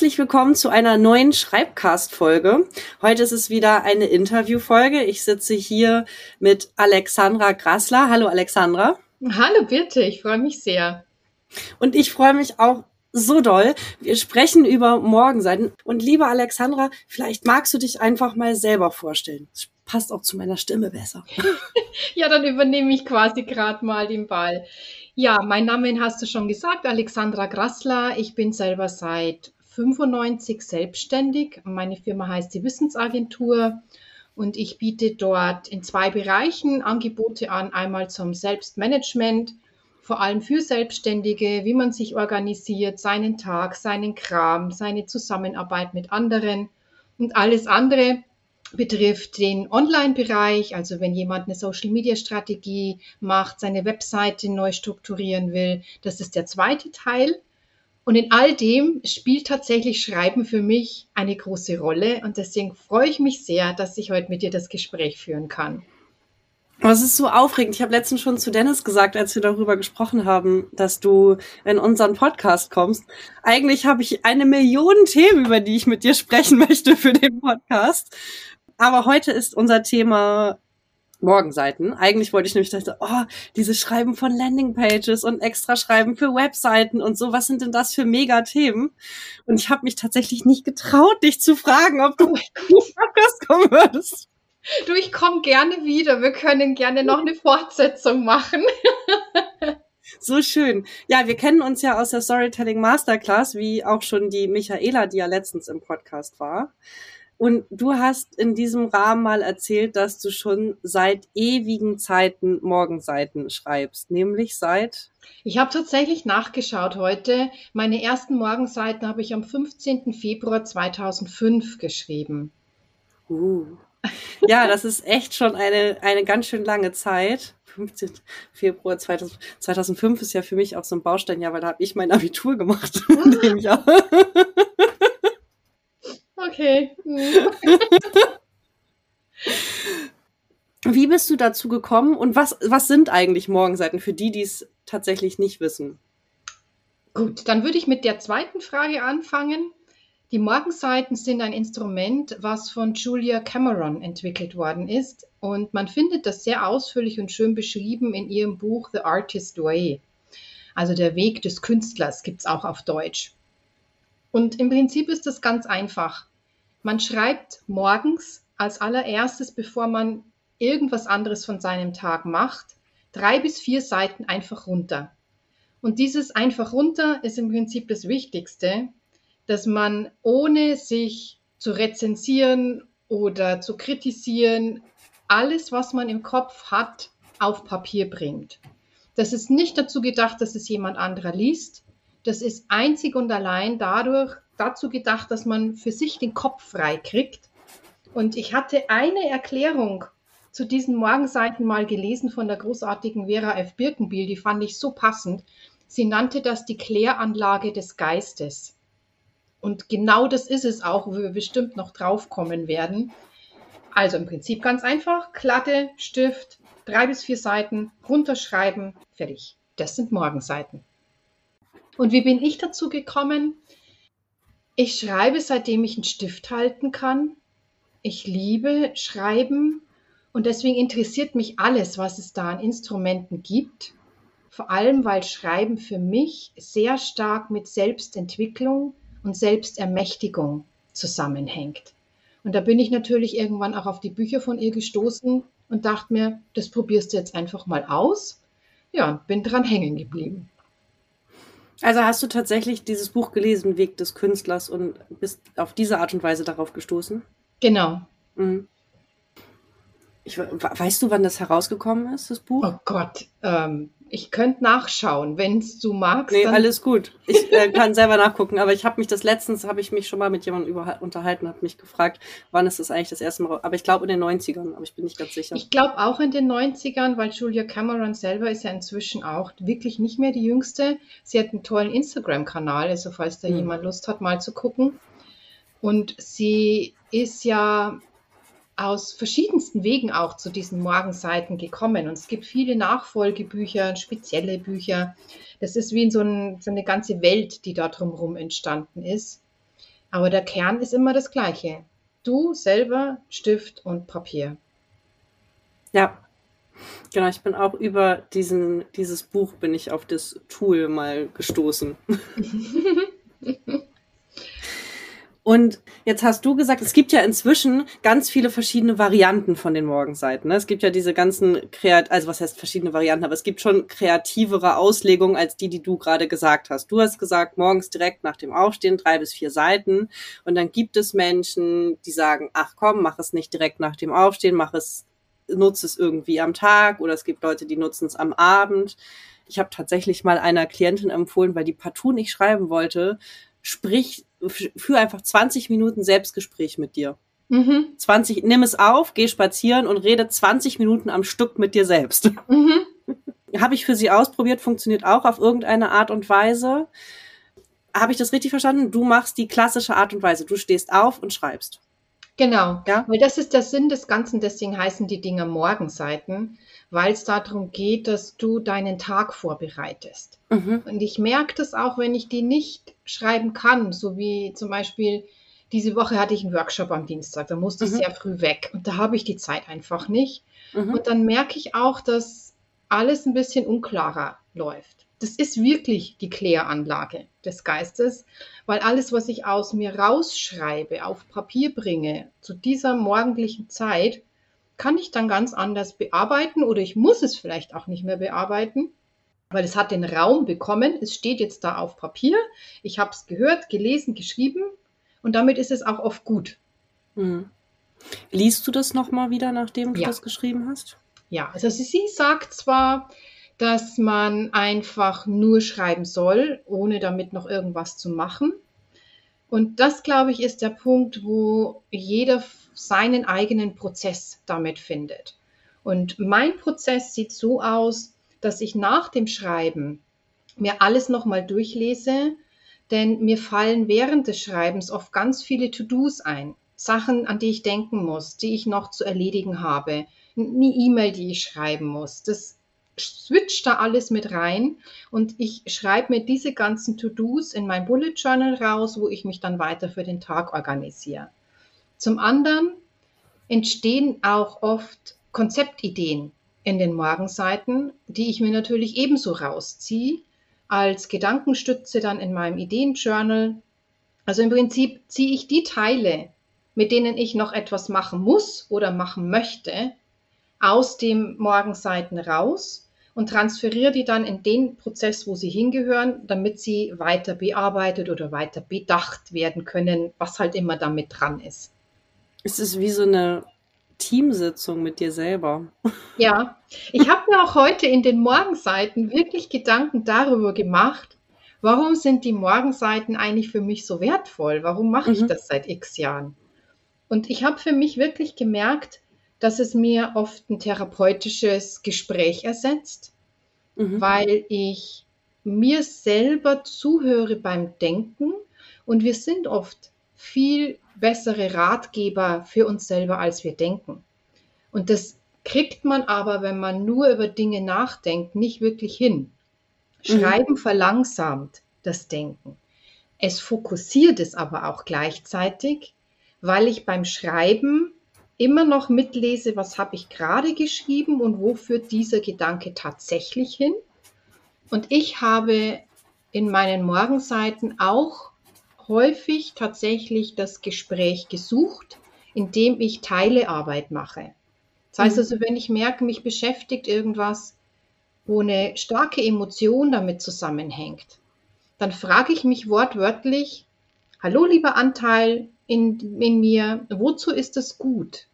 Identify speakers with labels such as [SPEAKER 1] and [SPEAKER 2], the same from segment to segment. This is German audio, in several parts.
[SPEAKER 1] Herzlich willkommen zu einer neuen Schreibcast-Folge. Heute ist es wieder eine Interviewfolge. Ich sitze hier mit Alexandra Grassler. Hallo Alexandra.
[SPEAKER 2] Hallo Birte, ich freue mich sehr.
[SPEAKER 1] Und ich freue mich auch so doll. Wir sprechen über Morgenseiten. Und liebe Alexandra, vielleicht magst du dich einfach mal selber vorstellen. Das passt auch zu meiner Stimme besser.
[SPEAKER 2] ja, dann übernehme ich quasi gerade mal den Ball. Ja, mein Name hast du schon gesagt, Alexandra Grassler. Ich bin selber seit 95 selbstständig. Meine Firma heißt die Wissensagentur und ich biete dort in zwei Bereichen Angebote an. Einmal zum Selbstmanagement, vor allem für Selbstständige, wie man sich organisiert, seinen Tag, seinen Kram, seine Zusammenarbeit mit anderen und alles andere betrifft den Online-Bereich, also wenn jemand eine Social-Media-Strategie macht, seine Webseite neu strukturieren will, das ist der zweite Teil. Und in all dem spielt tatsächlich Schreiben für mich eine große Rolle. Und deswegen freue ich mich sehr, dass ich heute mit dir das Gespräch führen kann.
[SPEAKER 1] Es ist so aufregend. Ich habe letztens schon zu Dennis gesagt, als wir darüber gesprochen haben, dass du in unseren Podcast kommst. Eigentlich habe ich eine Million Themen, über die ich mit dir sprechen möchte für den Podcast. Aber heute ist unser Thema Morgenseiten. Eigentlich wollte ich nämlich dachte, oh, diese Schreiben von Landingpages und extra Schreiben für Webseiten und so, was sind denn das für Mega-Themen? Und ich habe mich tatsächlich nicht getraut, dich zu fragen, ob du Podcast
[SPEAKER 2] kommen würdest. Du, ich komme gerne wieder. Wir können gerne noch eine Fortsetzung machen.
[SPEAKER 1] So schön. Ja, wir kennen uns ja aus der Storytelling Masterclass, wie auch schon die Michaela, die ja letztens im Podcast war. Und du hast in diesem Rahmen mal erzählt, dass du schon seit ewigen Zeiten Morgenseiten schreibst, nämlich seit
[SPEAKER 2] ich habe tatsächlich nachgeschaut heute. Meine ersten Morgenseiten habe ich am 15. Februar 2005 geschrieben.
[SPEAKER 1] Uh. Ja, das ist echt schon eine, eine ganz schön lange Zeit. 15. Februar 2000, 2005 ist ja für mich auch so ein Baustein, ja, weil da habe ich mein Abitur gemacht.
[SPEAKER 2] Okay.
[SPEAKER 1] Wie bist du dazu gekommen und was, was sind eigentlich Morgenseiten für die, die es tatsächlich nicht wissen?
[SPEAKER 2] Gut, dann würde ich mit der zweiten Frage anfangen. Die Morgenseiten sind ein Instrument, was von Julia Cameron entwickelt worden ist und man findet das sehr ausführlich und schön beschrieben in ihrem Buch The Artist Way. Also der Weg des Künstlers gibt es auch auf Deutsch. Und im Prinzip ist das ganz einfach. Man schreibt morgens als allererstes, bevor man irgendwas anderes von seinem Tag macht, drei bis vier Seiten einfach runter. Und dieses einfach runter ist im Prinzip das Wichtigste, dass man ohne sich zu rezensieren oder zu kritisieren, alles, was man im Kopf hat, auf Papier bringt. Das ist nicht dazu gedacht, dass es jemand anderer liest. Das ist einzig und allein dadurch dazu gedacht, dass man für sich den Kopf frei kriegt. Und ich hatte eine Erklärung zu diesen Morgenseiten mal gelesen von der großartigen Vera F. Birkenbiel, die fand ich so passend. Sie nannte das die Kläranlage des Geistes. Und genau das ist es auch, wo wir bestimmt noch draufkommen werden. Also im Prinzip ganz einfach, Klatte, Stift, drei bis vier Seiten, runterschreiben, fertig. Das sind Morgenseiten. Und wie bin ich dazu gekommen? Ich schreibe, seitdem ich einen Stift halten kann. Ich liebe Schreiben und deswegen interessiert mich alles, was es da an Instrumenten gibt. Vor allem, weil Schreiben für mich sehr stark mit Selbstentwicklung und Selbstermächtigung zusammenhängt. Und da bin ich natürlich irgendwann auch auf die Bücher von ihr gestoßen und dachte mir, das probierst du jetzt einfach mal aus. Ja, bin dran hängen geblieben.
[SPEAKER 1] Also hast du tatsächlich dieses Buch gelesen, Weg des Künstlers, und bist auf diese Art und Weise darauf gestoßen?
[SPEAKER 2] Genau.
[SPEAKER 1] Mhm. Ich, weißt du, wann das herausgekommen ist, das Buch?
[SPEAKER 2] Oh Gott, ähm, ich könnte nachschauen, wenn du magst.
[SPEAKER 1] Nee, alles gut. Ich äh, kann selber nachgucken, aber ich habe mich das letztens, habe ich mich schon mal mit jemandem über, unterhalten, habe mich gefragt, wann ist das eigentlich das erste Mal, aber ich glaube in den 90ern, aber ich bin nicht ganz sicher.
[SPEAKER 2] Ich glaube auch in den 90ern, weil Julia Cameron selber ist ja inzwischen auch wirklich nicht mehr die Jüngste. Sie hat einen tollen Instagram-Kanal, also falls da hm. jemand Lust hat, mal zu gucken. Und sie ist ja aus verschiedensten Wegen auch zu diesen Morgenseiten gekommen. Und es gibt viele Nachfolgebücher, spezielle Bücher. Das ist wie in so, ein, so eine ganze Welt, die da drumherum entstanden ist. Aber der Kern ist immer das gleiche. Du selber, Stift und Papier.
[SPEAKER 1] Ja, genau. Ich bin auch über diesen, dieses Buch bin ich auf das Tool mal gestoßen. Und jetzt hast du gesagt, es gibt ja inzwischen ganz viele verschiedene Varianten von den Morgenseiten. Ne? Es gibt ja diese ganzen kreat, also was heißt verschiedene Varianten, aber es gibt schon kreativere Auslegungen als die, die du gerade gesagt hast. Du hast gesagt, morgens direkt nach dem Aufstehen drei bis vier Seiten. Und dann gibt es Menschen, die sagen, ach komm, mach es nicht direkt nach dem Aufstehen, mach es, nutze es irgendwie am Tag. Oder es gibt Leute, die nutzen es am Abend. Ich habe tatsächlich mal einer Klientin empfohlen, weil die partout nicht schreiben wollte, sprich, für einfach 20 Minuten Selbstgespräch mit dir. Mhm. 20, nimm es auf, geh spazieren und rede 20 Minuten am Stück mit dir selbst. Mhm. Habe ich für sie ausprobiert, funktioniert auch auf irgendeine Art und Weise. Habe ich das richtig verstanden? Du machst die klassische Art und Weise. Du stehst auf und schreibst.
[SPEAKER 2] Genau, ja? weil das ist der Sinn des Ganzen, deswegen heißen die Dinger Morgenseiten, weil es darum geht, dass du deinen Tag vorbereitest. Mhm. Und ich merke das auch, wenn ich die nicht schreiben kann, so wie zum Beispiel diese Woche hatte ich einen Workshop am Dienstag, da musste ich mhm. sehr früh weg und da habe ich die Zeit einfach nicht. Mhm. Und dann merke ich auch, dass alles ein bisschen unklarer läuft. Das ist wirklich die Kläranlage des Geistes, weil alles, was ich aus mir rausschreibe, auf Papier bringe, zu dieser morgendlichen Zeit, kann ich dann ganz anders bearbeiten oder ich muss es vielleicht auch nicht mehr bearbeiten, weil es hat den Raum bekommen, es steht jetzt da auf Papier, ich habe es gehört, gelesen, geschrieben und damit ist es auch oft gut.
[SPEAKER 1] Mhm. Liest du das nochmal wieder, nachdem du ja. das geschrieben hast?
[SPEAKER 2] Ja, also sie sagt zwar, dass man einfach nur schreiben soll, ohne damit noch irgendwas zu machen. Und das, glaube ich, ist der Punkt, wo jeder seinen eigenen Prozess damit findet. Und mein Prozess sieht so aus, dass ich nach dem Schreiben mir alles nochmal durchlese, denn mir fallen während des Schreibens oft ganz viele To-Dos ein. Sachen, an die ich denken muss, die ich noch zu erledigen habe, eine E-Mail, die ich schreiben muss. Das switcht da alles mit rein und ich schreibe mir diese ganzen To-Dos in mein Bullet Journal raus, wo ich mich dann weiter für den Tag organisiere. Zum anderen entstehen auch oft Konzeptideen in den Morgenseiten, die ich mir natürlich ebenso rausziehe, als Gedankenstütze dann in meinem Ideenjournal. Also im Prinzip ziehe ich die Teile, mit denen ich noch etwas machen muss oder machen möchte, aus dem Morgenseiten raus und transferiere die dann in den Prozess, wo sie hingehören, damit sie weiter bearbeitet oder weiter bedacht werden können, was halt immer damit dran ist.
[SPEAKER 1] Es ist wie so eine Teamsitzung mit dir selber.
[SPEAKER 2] Ja, ich habe mir auch heute in den Morgenseiten wirklich Gedanken darüber gemacht, warum sind die Morgenseiten eigentlich für mich so wertvoll? Warum mache ich mhm. das seit x Jahren? Und ich habe für mich wirklich gemerkt, dass es mir oft ein therapeutisches Gespräch ersetzt, mhm. weil ich mir selber zuhöre beim Denken und wir sind oft viel bessere Ratgeber für uns selber, als wir denken. Und das kriegt man aber, wenn man nur über Dinge nachdenkt, nicht wirklich hin. Schreiben mhm. verlangsamt das Denken. Es fokussiert es aber auch gleichzeitig, weil ich beim Schreiben immer noch mitlese, was habe ich gerade geschrieben und wo führt dieser Gedanke tatsächlich hin. Und ich habe in meinen Morgenseiten auch häufig tatsächlich das Gespräch gesucht, indem ich Teilearbeit mache. Das heißt mhm. also, wenn ich merke, mich beschäftigt irgendwas, wo eine starke Emotion damit zusammenhängt, dann frage ich mich wortwörtlich, hallo lieber Anteil in, in mir, wozu ist es gut,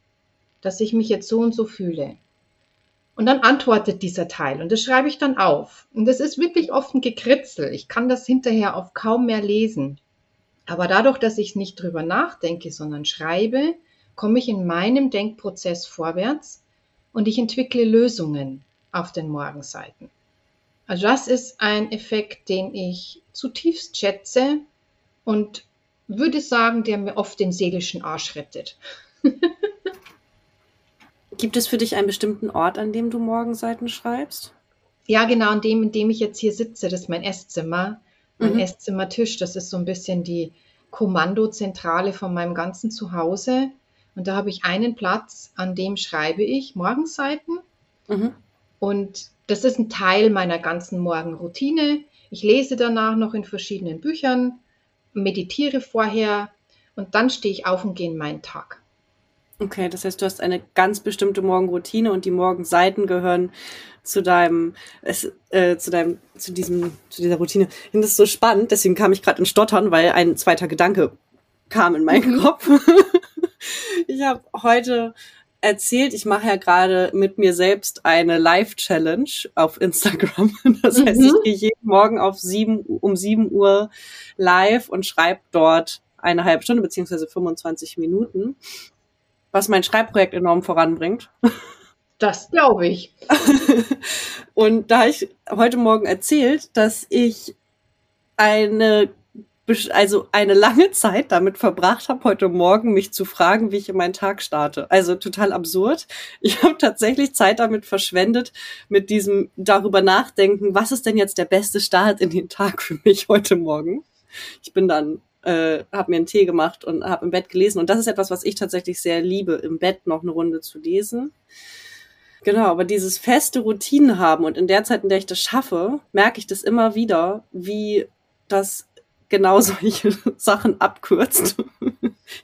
[SPEAKER 2] dass ich mich jetzt so und so fühle? Und dann antwortet dieser Teil und das schreibe ich dann auf. Und das ist wirklich oft ein Gekritzel. Ich kann das hinterher auf kaum mehr lesen. Aber dadurch, dass ich nicht drüber nachdenke, sondern schreibe, komme ich in meinem Denkprozess vorwärts und ich entwickle Lösungen auf den Morgenseiten. Also das ist ein Effekt, den ich zutiefst schätze und würde sagen, der mir oft den seelischen Arsch rettet.
[SPEAKER 1] Gibt es für dich einen bestimmten Ort, an dem du Morgenseiten schreibst?
[SPEAKER 2] Ja, genau, an dem, in dem ich jetzt hier sitze. Das ist mein Esszimmer mein mhm. Esszimmertisch. Das ist so ein bisschen die Kommandozentrale von meinem ganzen Zuhause. Und da habe ich einen Platz, an dem schreibe ich Morgenseiten. Mhm. Und das ist ein Teil meiner ganzen Morgenroutine. Ich lese danach noch in verschiedenen Büchern, meditiere vorher und dann stehe ich auf und gehe in meinen Tag.
[SPEAKER 1] Okay, das heißt, du hast eine ganz bestimmte Morgenroutine und die Morgenseiten gehören zu deinem, äh, zu deinem, zu diesem, zu dieser Routine. Ich finde das so spannend, deswegen kam ich gerade in Stottern, weil ein zweiter Gedanke kam in meinen. Kopf. ich habe heute erzählt, ich mache ja gerade mit mir selbst eine Live-Challenge auf Instagram. Das heißt, mhm. ich gehe jeden Morgen auf sieben, um sieben Uhr live und schreibe dort eine halbe Stunde beziehungsweise 25 Minuten was mein Schreibprojekt enorm voranbringt.
[SPEAKER 2] Das glaube ich.
[SPEAKER 1] und da ich heute Morgen erzählt, dass ich eine also eine lange Zeit damit verbracht habe, heute Morgen mich zu fragen, wie ich in meinen Tag starte. Also total absurd. Ich habe tatsächlich Zeit damit verschwendet, mit diesem darüber nachdenken, was ist denn jetzt der beste Start in den Tag für mich heute Morgen. Ich bin dann äh, habe mir einen Tee gemacht und habe im Bett gelesen. Und das ist etwas, was ich tatsächlich sehr liebe, im Bett noch eine Runde zu lesen. Genau, aber dieses feste Routinen haben und in der Zeit, in der ich das schaffe, merke ich das immer wieder, wie das genau solche Sachen abkürzt.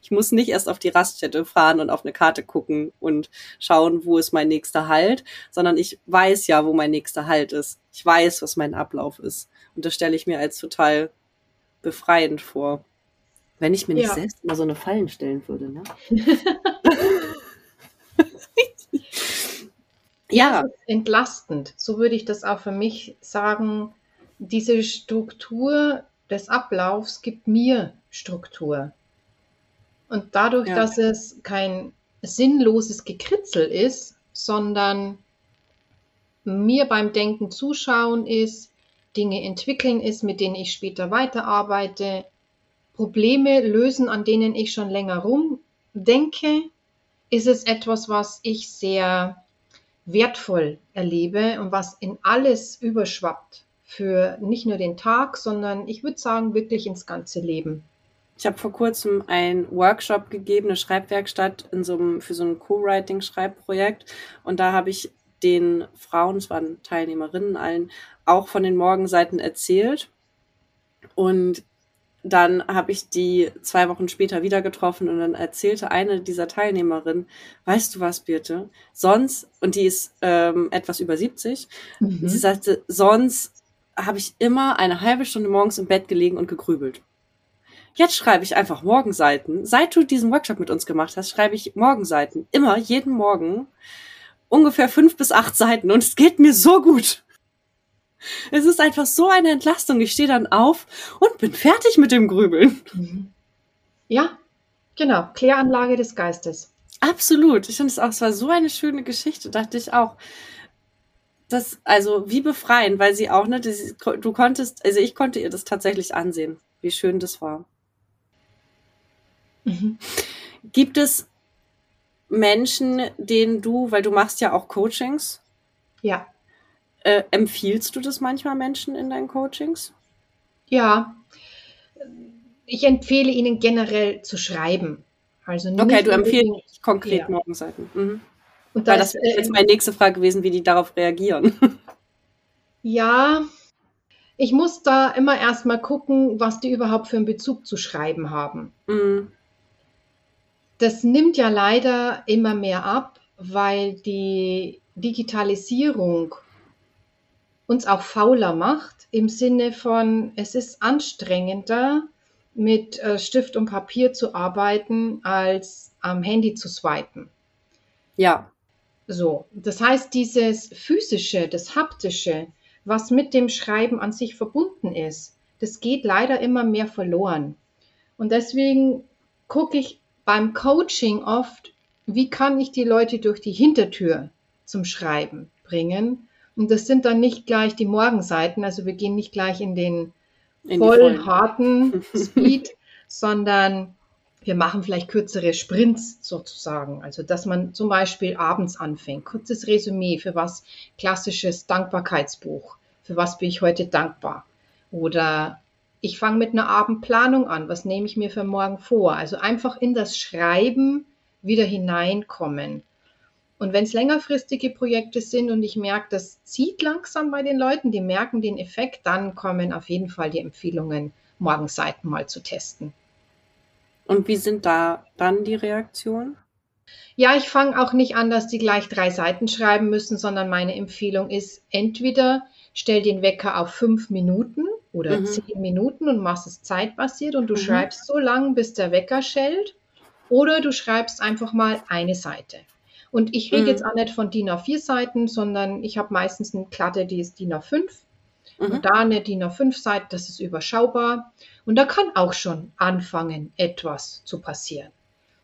[SPEAKER 1] Ich muss nicht erst auf die Raststätte fahren und auf eine Karte gucken und schauen, wo ist mein nächster Halt, sondern ich weiß ja, wo mein nächster Halt ist. Ich weiß, was mein Ablauf ist. Und das stelle ich mir als total befreiend vor. Wenn ich mir nicht ja. selbst mal so eine Fallen stellen würde, ne?
[SPEAKER 2] ja. entlastend. So würde ich das auch für mich sagen. Diese Struktur des Ablaufs gibt mir Struktur. Und dadurch, ja. dass es kein sinnloses Gekritzel ist, sondern mir beim Denken zuschauen ist, Dinge entwickeln ist, mit denen ich später weiterarbeite, Probleme lösen, an denen ich schon länger rumdenke, ist es etwas, was ich sehr wertvoll erlebe und was in alles überschwappt. Für nicht nur den Tag, sondern ich würde sagen, wirklich ins ganze Leben.
[SPEAKER 1] Ich habe vor kurzem einen Workshop gegeben, eine Schreibwerkstatt in so einem, für so ein Co-Writing-Schreibprojekt. Und da habe ich den Frauen, es waren Teilnehmerinnen allen, auch von den Morgenseiten erzählt. Und dann habe ich die zwei Wochen später wieder getroffen und dann erzählte eine dieser Teilnehmerinnen, weißt du was, Birte, sonst, und die ist ähm, etwas über 70, mhm. sie sagte, sonst habe ich immer eine halbe Stunde morgens im Bett gelegen und gegrübelt. Jetzt schreibe ich einfach Morgenseiten. Seit du diesen Workshop mit uns gemacht hast, schreibe ich Morgenseiten. Immer, jeden Morgen. Ungefähr fünf bis acht Seiten. Und es geht mir so gut. Es ist einfach so eine Entlastung. Ich stehe dann auf und bin fertig mit dem Grübeln. Mhm.
[SPEAKER 2] Ja, genau. Kläranlage des Geistes.
[SPEAKER 1] Absolut. Ich finde es auch, es war so eine schöne Geschichte, dachte ich auch. Das, also wie befreiend, weil sie auch, ne, das, du konntest, also ich konnte ihr das tatsächlich ansehen, wie schön das war. Mhm. Gibt es Menschen, denen du, weil du machst ja auch Coachings.
[SPEAKER 2] Ja.
[SPEAKER 1] Äh, empfiehlst du das manchmal Menschen in deinen Coachings?
[SPEAKER 2] Ja, ich empfehle ihnen generell zu schreiben.
[SPEAKER 1] Also okay, du empfiehlst konkret ja. Morgenseiten. Mhm. Und das, Weil das wäre jetzt äh, meine nächste Frage gewesen, wie die darauf reagieren.
[SPEAKER 2] Ja, ich muss da immer erstmal gucken, was die überhaupt für einen Bezug zu schreiben haben. Mhm. Das nimmt ja leider immer mehr ab, weil die Digitalisierung uns auch fauler macht, im Sinne von, es ist anstrengender, mit äh, Stift und Papier zu arbeiten, als am Handy zu swipen.
[SPEAKER 1] Ja.
[SPEAKER 2] So, das heißt, dieses physische, das haptische, was mit dem Schreiben an sich verbunden ist, das geht leider immer mehr verloren. Und deswegen gucke ich beim Coaching oft, wie kann ich die Leute durch die Hintertür zum Schreiben bringen und das sind dann nicht gleich die Morgenseiten, also wir gehen nicht gleich in den in voll harten Speed, sondern wir machen vielleicht kürzere Sprints sozusagen. Also, dass man zum Beispiel abends anfängt. Kurzes Resümee für was klassisches Dankbarkeitsbuch. Für was bin ich heute dankbar? Oder ich fange mit einer Abendplanung an. Was nehme ich mir für morgen vor? Also einfach in das Schreiben wieder hineinkommen. Und wenn es längerfristige Projekte sind und ich merke, das zieht langsam bei den Leuten, die merken den Effekt, dann kommen auf jeden Fall die Empfehlungen, Morgenseiten mal zu testen.
[SPEAKER 1] Und wie sind da dann die Reaktionen?
[SPEAKER 2] Ja, ich fange auch nicht an, dass die gleich drei Seiten schreiben müssen, sondern meine Empfehlung ist, entweder stell den Wecker auf fünf Minuten oder mhm. zehn Minuten und machst es zeitbasiert und du mhm. schreibst so lange, bis der Wecker schellt, oder du schreibst einfach mal eine Seite. Und ich rede mhm. jetzt auch nicht von DIN A4 Seiten, sondern ich habe meistens eine Klatte, die ist DIN A5. Mhm. Und da eine DIN A5 Seite, das ist überschaubar. Und da kann auch schon anfangen, etwas zu passieren.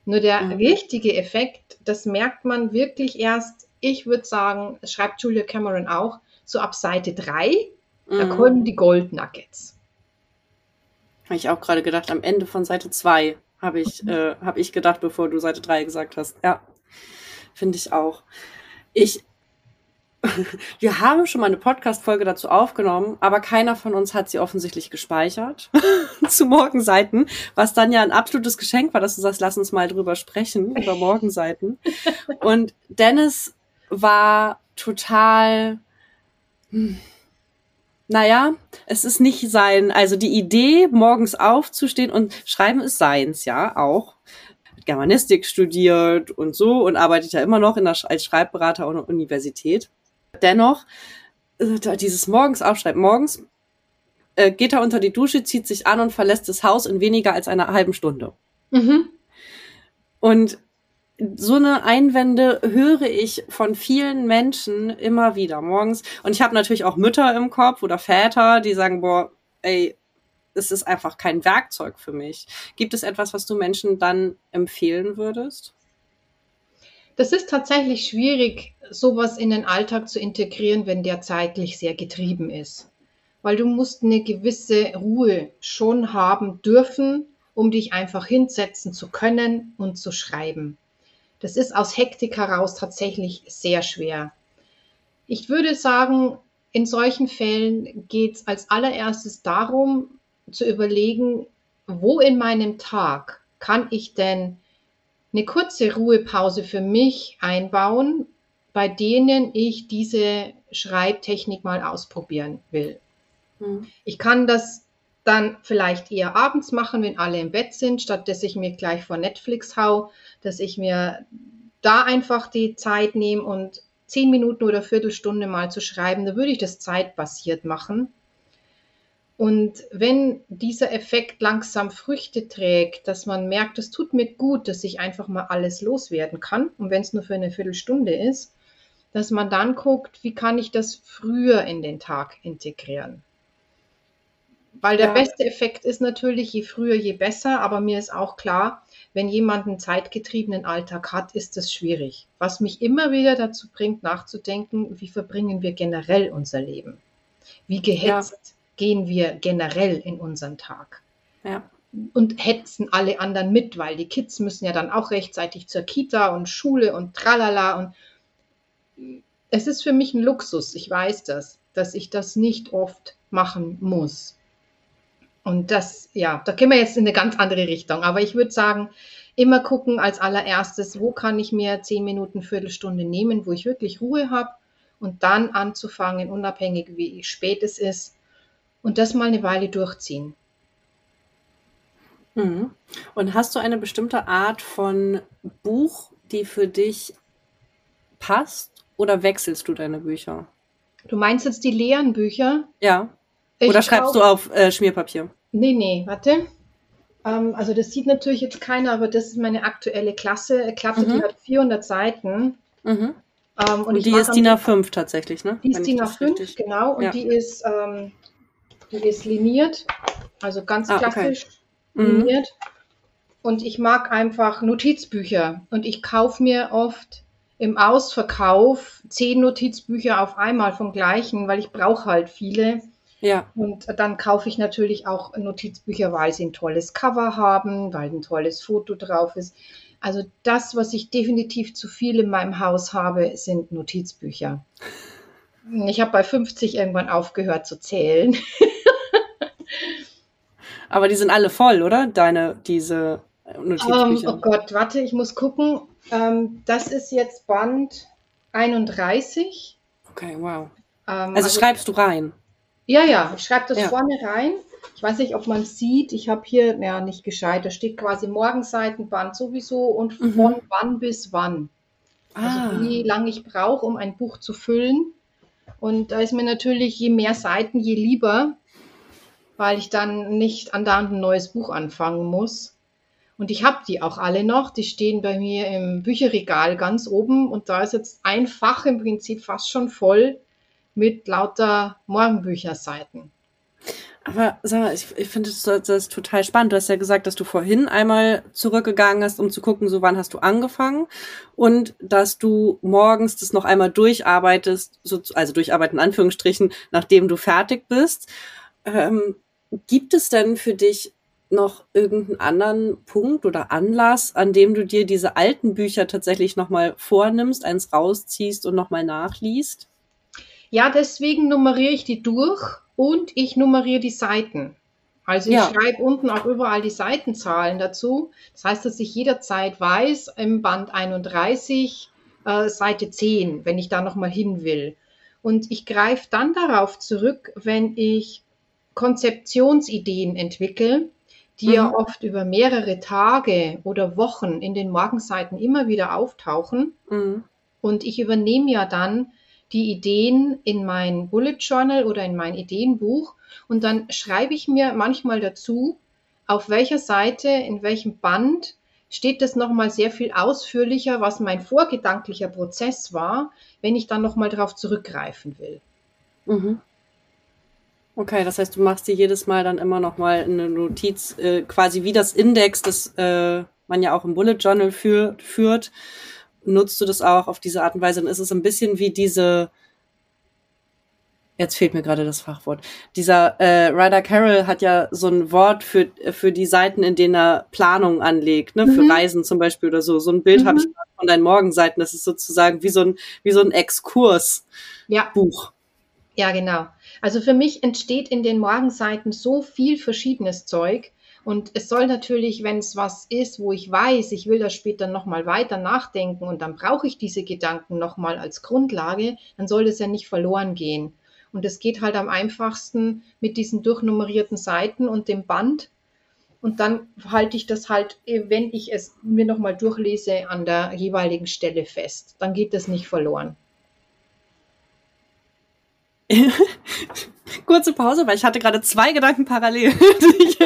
[SPEAKER 2] Nur der mhm. richtige Effekt, das merkt man wirklich erst, ich würde sagen, schreibt Julia Cameron auch, so ab Seite 3, mhm. da kommen die Gold Nuggets.
[SPEAKER 1] Habe ich auch gerade gedacht, am Ende von Seite 2 habe ich, mhm. äh, hab ich gedacht, bevor du Seite 3 gesagt hast. Ja, finde ich auch. Ich wir haben schon mal eine Podcast-Folge dazu aufgenommen, aber keiner von uns hat sie offensichtlich gespeichert zu Morgenseiten, was dann ja ein absolutes Geschenk war, dass du sagst, lass uns mal drüber sprechen, über Morgenseiten. Und Dennis war total, hm, naja, es ist nicht sein, also die Idee, morgens aufzustehen und schreiben ist seins, ja, auch. Germanistik studiert und so und arbeitet ja immer noch in der, als Schreibberater an der Universität. Dennoch, äh, dieses morgens aufschreiben, morgens äh, geht er unter die Dusche, zieht sich an und verlässt das Haus in weniger als einer halben Stunde. Mhm. Und so eine Einwände höre ich von vielen Menschen immer wieder morgens. Und ich habe natürlich auch Mütter im Kopf oder Väter, die sagen, boah, ey, es ist einfach kein Werkzeug für mich. Gibt es etwas, was du Menschen dann empfehlen würdest?
[SPEAKER 2] Das ist tatsächlich schwierig, sowas in den Alltag zu integrieren, wenn der zeitlich sehr getrieben ist. Weil du musst eine gewisse Ruhe schon haben dürfen, um dich einfach hinsetzen zu können und zu schreiben. Das ist aus Hektik heraus tatsächlich sehr schwer. Ich würde sagen, in solchen Fällen geht es als allererstes darum zu überlegen, wo in meinem Tag kann ich denn eine kurze Ruhepause für mich einbauen, bei denen ich diese Schreibtechnik mal ausprobieren will. Mhm. Ich kann das dann vielleicht eher abends machen, wenn alle im Bett sind, statt dass ich mir gleich vor Netflix hau, dass ich mir da einfach die Zeit nehme und zehn Minuten oder Viertelstunde mal zu schreiben, da würde ich das zeitbasiert machen. Und wenn dieser Effekt langsam Früchte trägt, dass man merkt, es tut mir gut, dass ich einfach mal alles loswerden kann, und wenn es nur für eine Viertelstunde ist, dass man dann guckt, wie kann ich das früher in den Tag integrieren. Weil der ja. beste Effekt ist natürlich, je früher, je besser, aber mir ist auch klar, wenn jemand einen zeitgetriebenen Alltag hat, ist das schwierig. Was mich immer wieder dazu bringt, nachzudenken, wie verbringen wir generell unser Leben? Wie gehetzt ja gehen wir generell in unseren Tag. Ja. Und hetzen alle anderen mit, weil die Kids müssen ja dann auch rechtzeitig zur Kita und Schule und tralala. Und es ist für mich ein Luxus, ich weiß das, dass ich das nicht oft machen muss. Und das, ja, da gehen wir jetzt in eine ganz andere Richtung. Aber ich würde sagen, immer gucken als allererstes, wo kann ich mir zehn Minuten, Viertelstunde nehmen, wo ich wirklich Ruhe habe und dann anzufangen, unabhängig wie spät es ist, und das mal eine Weile durchziehen.
[SPEAKER 1] Mhm. Und hast du eine bestimmte Art von Buch, die für dich passt oder wechselst du deine Bücher?
[SPEAKER 2] Du meinst jetzt die leeren Bücher?
[SPEAKER 1] Ja. Oder ich schreibst du auf äh, Schmierpapier?
[SPEAKER 2] Nee, nee, warte. Ähm, also das sieht natürlich jetzt keiner, aber das ist meine aktuelle Klasse. Klappe, mhm. die hat 400 Seiten.
[SPEAKER 1] Mhm. Ähm, und, und die ist DIN A5 tatsächlich, ne?
[SPEAKER 2] Die ist DIN A5, genau. Und ja. die ist ähm, die ist liniert, also ganz ah, klassisch okay. Mhm. liniert. Und ich mag einfach Notizbücher. Und ich kaufe mir oft im Ausverkauf zehn Notizbücher auf einmal vom gleichen, weil ich brauche halt viele. Ja. Und dann kaufe ich natürlich auch Notizbücher, weil sie ein tolles Cover haben, weil ein tolles Foto drauf ist. Also das, was ich definitiv zu viel in meinem Haus habe, sind Notizbücher. Ich habe bei 50 irgendwann aufgehört zu zählen.
[SPEAKER 1] Aber die sind alle voll, oder? Deine, diese Notizbücher.
[SPEAKER 2] Um, oh Gott, warte, ich muss gucken. Ähm, das ist jetzt Band 31.
[SPEAKER 1] Okay, wow. Ähm, also, also, schreibst du rein?
[SPEAKER 2] Ja, ja, ich schreibe das ja. vorne rein. Ich weiß nicht, ob man sieht. Ich habe hier, ja, nicht gescheit. Da steht quasi Morgenseitenband sowieso und mhm. von wann bis wann. Also ah. Also wie lange ich brauche, um ein Buch zu füllen. Und da ist mir natürlich, je mehr Seiten, je lieber, weil ich dann nicht andauernd ein neues Buch anfangen muss. Und ich habe die auch alle noch. Die stehen bei mir im Bücherregal ganz oben. Und da ist jetzt ein Fach im Prinzip fast schon voll mit lauter Morgenbücherseiten.
[SPEAKER 1] Aber sag mal, ich, ich finde das, das total spannend. Du hast ja gesagt, dass du vorhin einmal zurückgegangen hast, um zu gucken, so wann hast du angefangen und dass du morgens das noch einmal durcharbeitest, so, also durcharbeiten in Anführungsstrichen, nachdem du fertig bist. Ähm, gibt es denn für dich noch irgendeinen anderen Punkt oder Anlass, an dem du dir diese alten Bücher tatsächlich nochmal vornimmst, eins rausziehst und nochmal nachliest?
[SPEAKER 2] Ja, deswegen nummeriere ich die durch und ich nummeriere die Seiten. Also ich ja. schreibe unten auch überall die Seitenzahlen dazu. Das heißt, dass ich jederzeit weiß, im Band 31, äh, Seite 10, wenn ich da nochmal hin will. Und ich greife dann darauf zurück, wenn ich Konzeptionsideen entwickle, die mhm. ja oft über mehrere Tage oder Wochen in den Morgenseiten immer wieder auftauchen. Mhm. Und ich übernehme ja dann die Ideen in mein Bullet Journal oder in mein Ideenbuch und dann schreibe ich mir manchmal dazu, auf welcher Seite, in welchem Band steht das nochmal sehr viel ausführlicher, was mein vorgedanklicher Prozess war, wenn ich dann nochmal darauf zurückgreifen will.
[SPEAKER 1] Mhm. Okay, das heißt, du machst dir jedes Mal dann immer nochmal eine Notiz, äh, quasi wie das Index, das äh, man ja auch im Bullet Journal für, führt nutzt du das auch auf diese Art und Weise? Dann ist es ein bisschen wie diese, jetzt fehlt mir gerade das Fachwort. Dieser äh, Ryder Carroll hat ja so ein Wort für, für die Seiten, in denen er Planung anlegt, ne? Mhm. für Reisen zum Beispiel oder so. So ein Bild mhm. habe ich von deinen Morgenseiten. Das ist sozusagen wie so ein, wie so ein Exkurs.
[SPEAKER 2] Ja. Ja, genau. Also für mich entsteht in den Morgenseiten so viel verschiedenes Zeug. Und es soll natürlich, wenn es was ist, wo ich weiß, ich will da später nochmal weiter nachdenken und dann brauche ich diese Gedanken nochmal als Grundlage, dann soll das ja nicht verloren gehen. Und es geht halt am einfachsten mit diesen durchnummerierten Seiten und dem Band. Und dann halte ich das halt, wenn ich es mir nochmal durchlese, an der jeweiligen Stelle fest. Dann geht das nicht verloren.
[SPEAKER 1] Kurze Pause, weil ich hatte gerade zwei Gedanken parallel. ich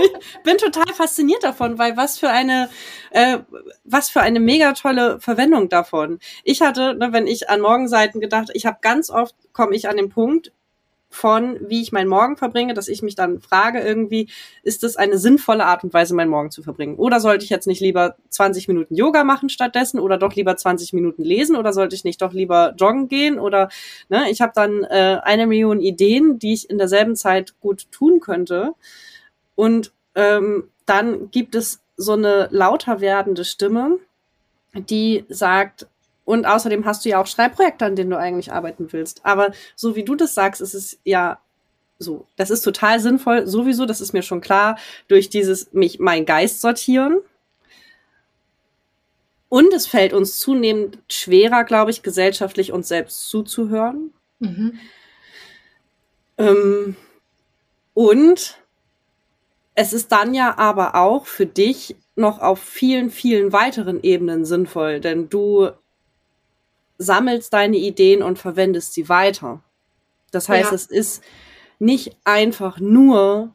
[SPEAKER 1] bin total fasziniert davon, weil was für eine, äh, was für eine mega tolle Verwendung davon. Ich hatte, ne, wenn ich an Morgenseiten gedacht, ich habe ganz oft komme ich an den Punkt, von, wie ich meinen Morgen verbringe, dass ich mich dann frage irgendwie, ist das eine sinnvolle Art und Weise, meinen Morgen zu verbringen? Oder sollte ich jetzt nicht lieber 20 Minuten Yoga machen stattdessen oder doch lieber 20 Minuten lesen oder sollte ich nicht doch lieber joggen gehen oder, ne, ich habe dann äh, eine Million Ideen, die ich in derselben Zeit gut tun könnte. Und ähm, dann gibt es so eine lauter werdende Stimme, die sagt, und außerdem hast du ja auch Schreibprojekte, an denen du eigentlich arbeiten willst. Aber so wie du das sagst, ist es ja so. Das ist total sinnvoll, sowieso, das ist mir schon klar, durch dieses mich, mein Geist sortieren. Und es fällt uns zunehmend schwerer, glaube ich, gesellschaftlich uns selbst zuzuhören. Mhm. Ähm, und es ist dann ja aber auch für dich noch auf vielen, vielen weiteren Ebenen sinnvoll, denn du sammelst deine Ideen und verwendest sie weiter. Das heißt, ja. es ist nicht einfach nur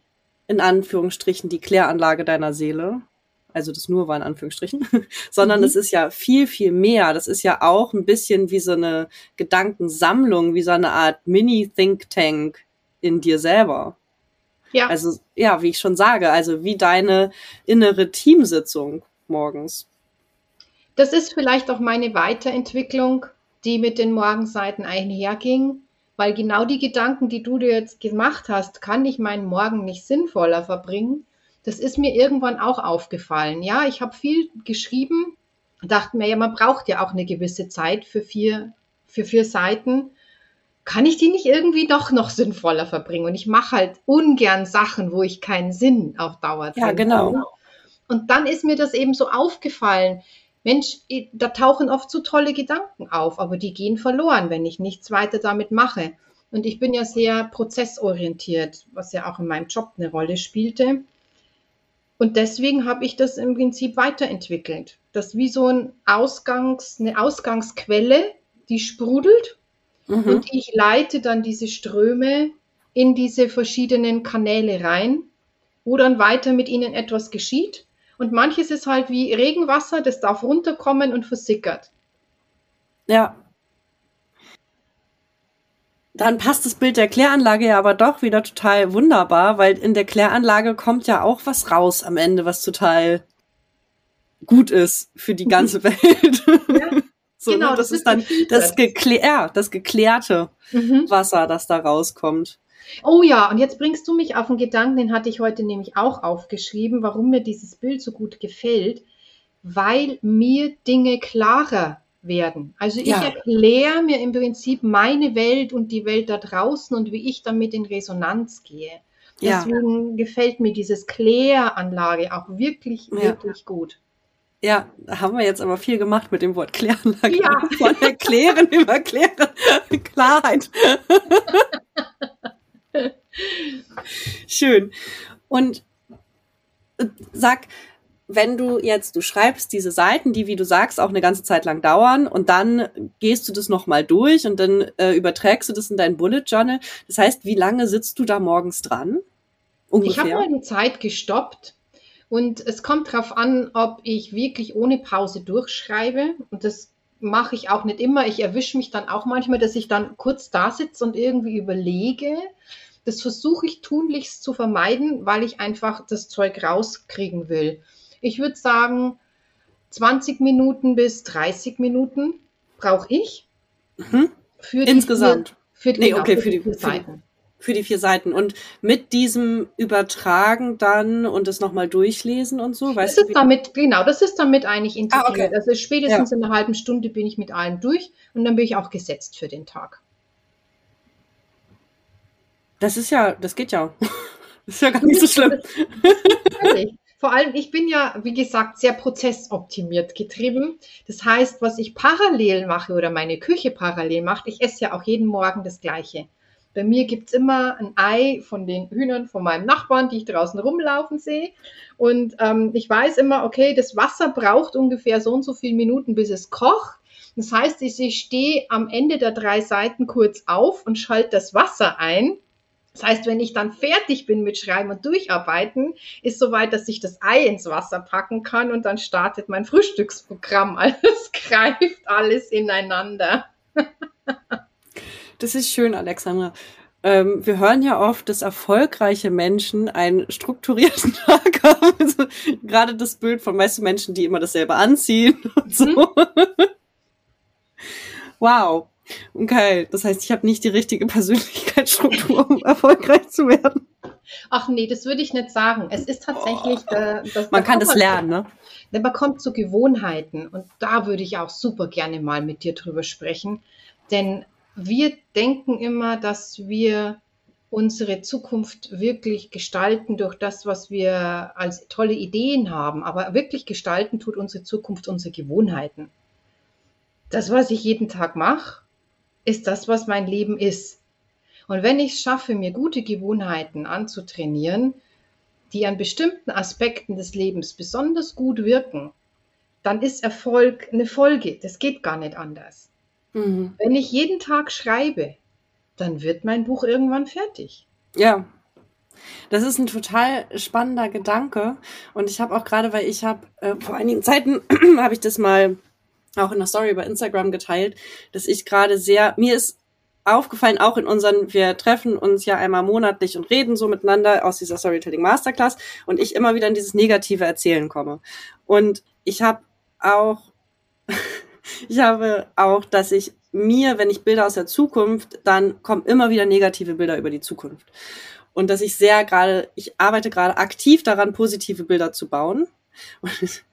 [SPEAKER 1] in Anführungsstrichen die Kläranlage deiner Seele, also das nur war in Anführungsstrichen, sondern mhm. es ist ja viel, viel mehr. Das ist ja auch ein bisschen wie so eine Gedankensammlung, wie so eine Art Mini-Think Tank in dir selber. Ja. Also, ja, wie ich schon sage, also wie deine innere Teamsitzung morgens.
[SPEAKER 2] Das ist vielleicht auch meine Weiterentwicklung die mit den Morgenseiten einherging, weil genau die Gedanken, die du dir jetzt gemacht hast, kann ich meinen Morgen nicht sinnvoller verbringen. Das ist mir irgendwann auch aufgefallen. Ja, ich habe viel geschrieben, dachte mir, ja, man braucht ja auch eine gewisse Zeit für vier, für vier Seiten. kann ich die nicht irgendwie doch noch sinnvoller verbringen? Und ich mache halt ungern Sachen, wo ich keinen Sinn auf Dauer
[SPEAKER 1] Ja, genau.
[SPEAKER 2] Und dann ist mir das eben so aufgefallen. Mensch, da tauchen oft so tolle Gedanken auf, aber die gehen verloren, wenn ich nichts weiter damit mache. Und ich bin ja sehr prozessorientiert, was ja auch in meinem Job eine Rolle spielte. Und deswegen habe ich das im Prinzip weiterentwickelt. Das wie so ein Ausgangs, eine Ausgangsquelle, die sprudelt mhm. und ich leite dann diese Ströme in diese verschiedenen Kanäle rein, wo dann weiter mit ihnen etwas geschieht. Und manches ist halt wie Regenwasser, das darf runterkommen und versickert.
[SPEAKER 1] Ja, dann passt das Bild der Kläranlage ja aber doch wieder total wunderbar, weil in der Kläranlage kommt ja auch was raus am Ende, was total gut ist für die ganze Welt. Ja, so, ne, genau, ne? das, das, ist dann das, geklär, das geklärte mhm. Wasser, das da rauskommt.
[SPEAKER 2] Oh ja, und jetzt bringst du mich auf einen Gedanken, den hatte ich heute nämlich auch aufgeschrieben, warum mir dieses Bild so gut gefällt, weil mir Dinge klarer werden. Also ich ja. erkläre mir im Prinzip meine Welt und die Welt da draußen und wie ich damit in Resonanz gehe. Deswegen ja. gefällt mir dieses Kläranlage auch wirklich, ja. wirklich gut.
[SPEAKER 1] Ja, da haben wir jetzt aber viel gemacht mit dem Wort Kläranlage. Ja. Von erklären über klären. Klarheit. Schön. Und äh, sag, wenn du jetzt, du schreibst diese Seiten, die, wie du sagst, auch eine ganze Zeit lang dauern und dann gehst du das nochmal durch und dann äh, überträgst du das in dein Bullet Journal. Das heißt, wie lange sitzt du da morgens dran?
[SPEAKER 2] Ungefähr? Ich habe meine Zeit gestoppt und es kommt darauf an, ob ich wirklich ohne Pause durchschreibe und das mache ich auch nicht immer. Ich erwische mich dann auch manchmal, dass ich dann kurz da sitze und irgendwie überlege. Das versuche ich tunlichst zu vermeiden, weil ich einfach das Zeug rauskriegen will. Ich würde sagen, 20 Minuten bis 30 Minuten brauche ich.
[SPEAKER 1] Mhm. Für Insgesamt. Vier, für, nee, genau, okay, für, für die, vier Seiten. Für die vier Seiten. Und mit diesem Übertragen dann und das nochmal durchlesen und so,
[SPEAKER 2] weißt das du? Ist damit, genau, das ist damit eigentlich integriert. Ah, okay. Also spätestens ja. in einer halben Stunde bin ich mit allem durch und dann bin ich auch gesetzt für den Tag.
[SPEAKER 1] Das ist ja, das geht ja. Das ist ja gar nicht so schlimm.
[SPEAKER 2] Vor allem, ich bin ja, wie gesagt, sehr prozessoptimiert getrieben. Das heißt, was ich parallel mache oder meine Küche parallel macht, ich esse ja auch jeden Morgen das Gleiche. Bei mir gibt's immer ein Ei von den Hühnern von meinem Nachbarn, die ich draußen rumlaufen sehe. Und ähm, ich weiß immer, okay, das Wasser braucht ungefähr so und so viele Minuten, bis es kocht. Das heißt, ich, ich stehe am Ende der drei Seiten kurz auf und schalte das Wasser ein das heißt, wenn ich dann fertig bin mit Schreiben und Durcharbeiten, ist soweit, dass ich das Ei ins Wasser packen kann und dann startet mein Frühstücksprogramm. Also es greift alles ineinander.
[SPEAKER 1] Das ist schön, Alexandra. Ähm, wir hören ja oft, dass erfolgreiche Menschen einen strukturierten Tag haben. Also, gerade das Bild von meisten Menschen, die immer dasselbe anziehen und so. Mhm. Wow. Okay, das heißt, ich habe nicht die richtige Persönlichkeitsstruktur, um erfolgreich zu werden.
[SPEAKER 2] Ach nee, das würde ich nicht sagen. Es ist tatsächlich, oh.
[SPEAKER 1] äh, das, man kann das lernen, ne?
[SPEAKER 2] Man kommt zu Gewohnheiten und da würde ich auch super gerne mal mit dir drüber sprechen, denn wir denken immer, dass wir unsere Zukunft wirklich gestalten durch das, was wir als tolle Ideen haben. Aber wirklich gestalten tut unsere Zukunft unsere Gewohnheiten. Das, was ich jeden Tag mache, ist das, was mein Leben ist. Und wenn ich es schaffe, mir gute Gewohnheiten anzutrainieren, die an bestimmten Aspekten des Lebens besonders gut wirken, dann ist Erfolg eine Folge. Das geht gar nicht anders. Mhm. Wenn ich jeden Tag schreibe, dann wird mein Buch irgendwann fertig.
[SPEAKER 1] Ja. Das ist ein total spannender Gedanke. Und ich habe auch gerade, weil ich habe äh, vor einigen Zeiten habe ich das mal auch in der Story bei Instagram geteilt, dass ich gerade sehr, mir ist aufgefallen, auch in unseren, wir treffen uns ja einmal monatlich und reden so miteinander aus dieser Storytelling Masterclass und ich immer wieder in dieses negative Erzählen komme. Und ich habe auch, ich habe auch, dass ich mir, wenn ich Bilder aus der Zukunft, dann kommen immer wieder negative Bilder über die Zukunft. Und dass ich sehr gerade, ich arbeite gerade aktiv daran, positive Bilder zu bauen. Und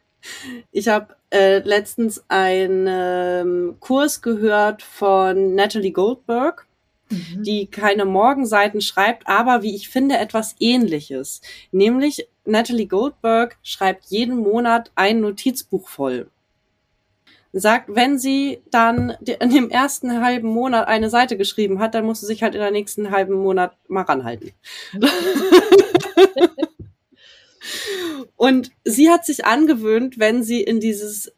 [SPEAKER 1] ich habe äh, letztens einen ähm, Kurs gehört von Natalie Goldberg. mhm. die keine Morgenseiten schreibt, aber wie ich finde, etwas ähnliches. Nämlich Natalie Goldberg schreibt jeden Monat ein Notizbuch voll. Sagt, wenn sie dann in dem ersten halben Monat eine Seite geschrieben hat, dann muss sie sich halt in der nächsten halben Monat mal ranhalten. Und sie hat sich angewöhnt, wenn sie in dieses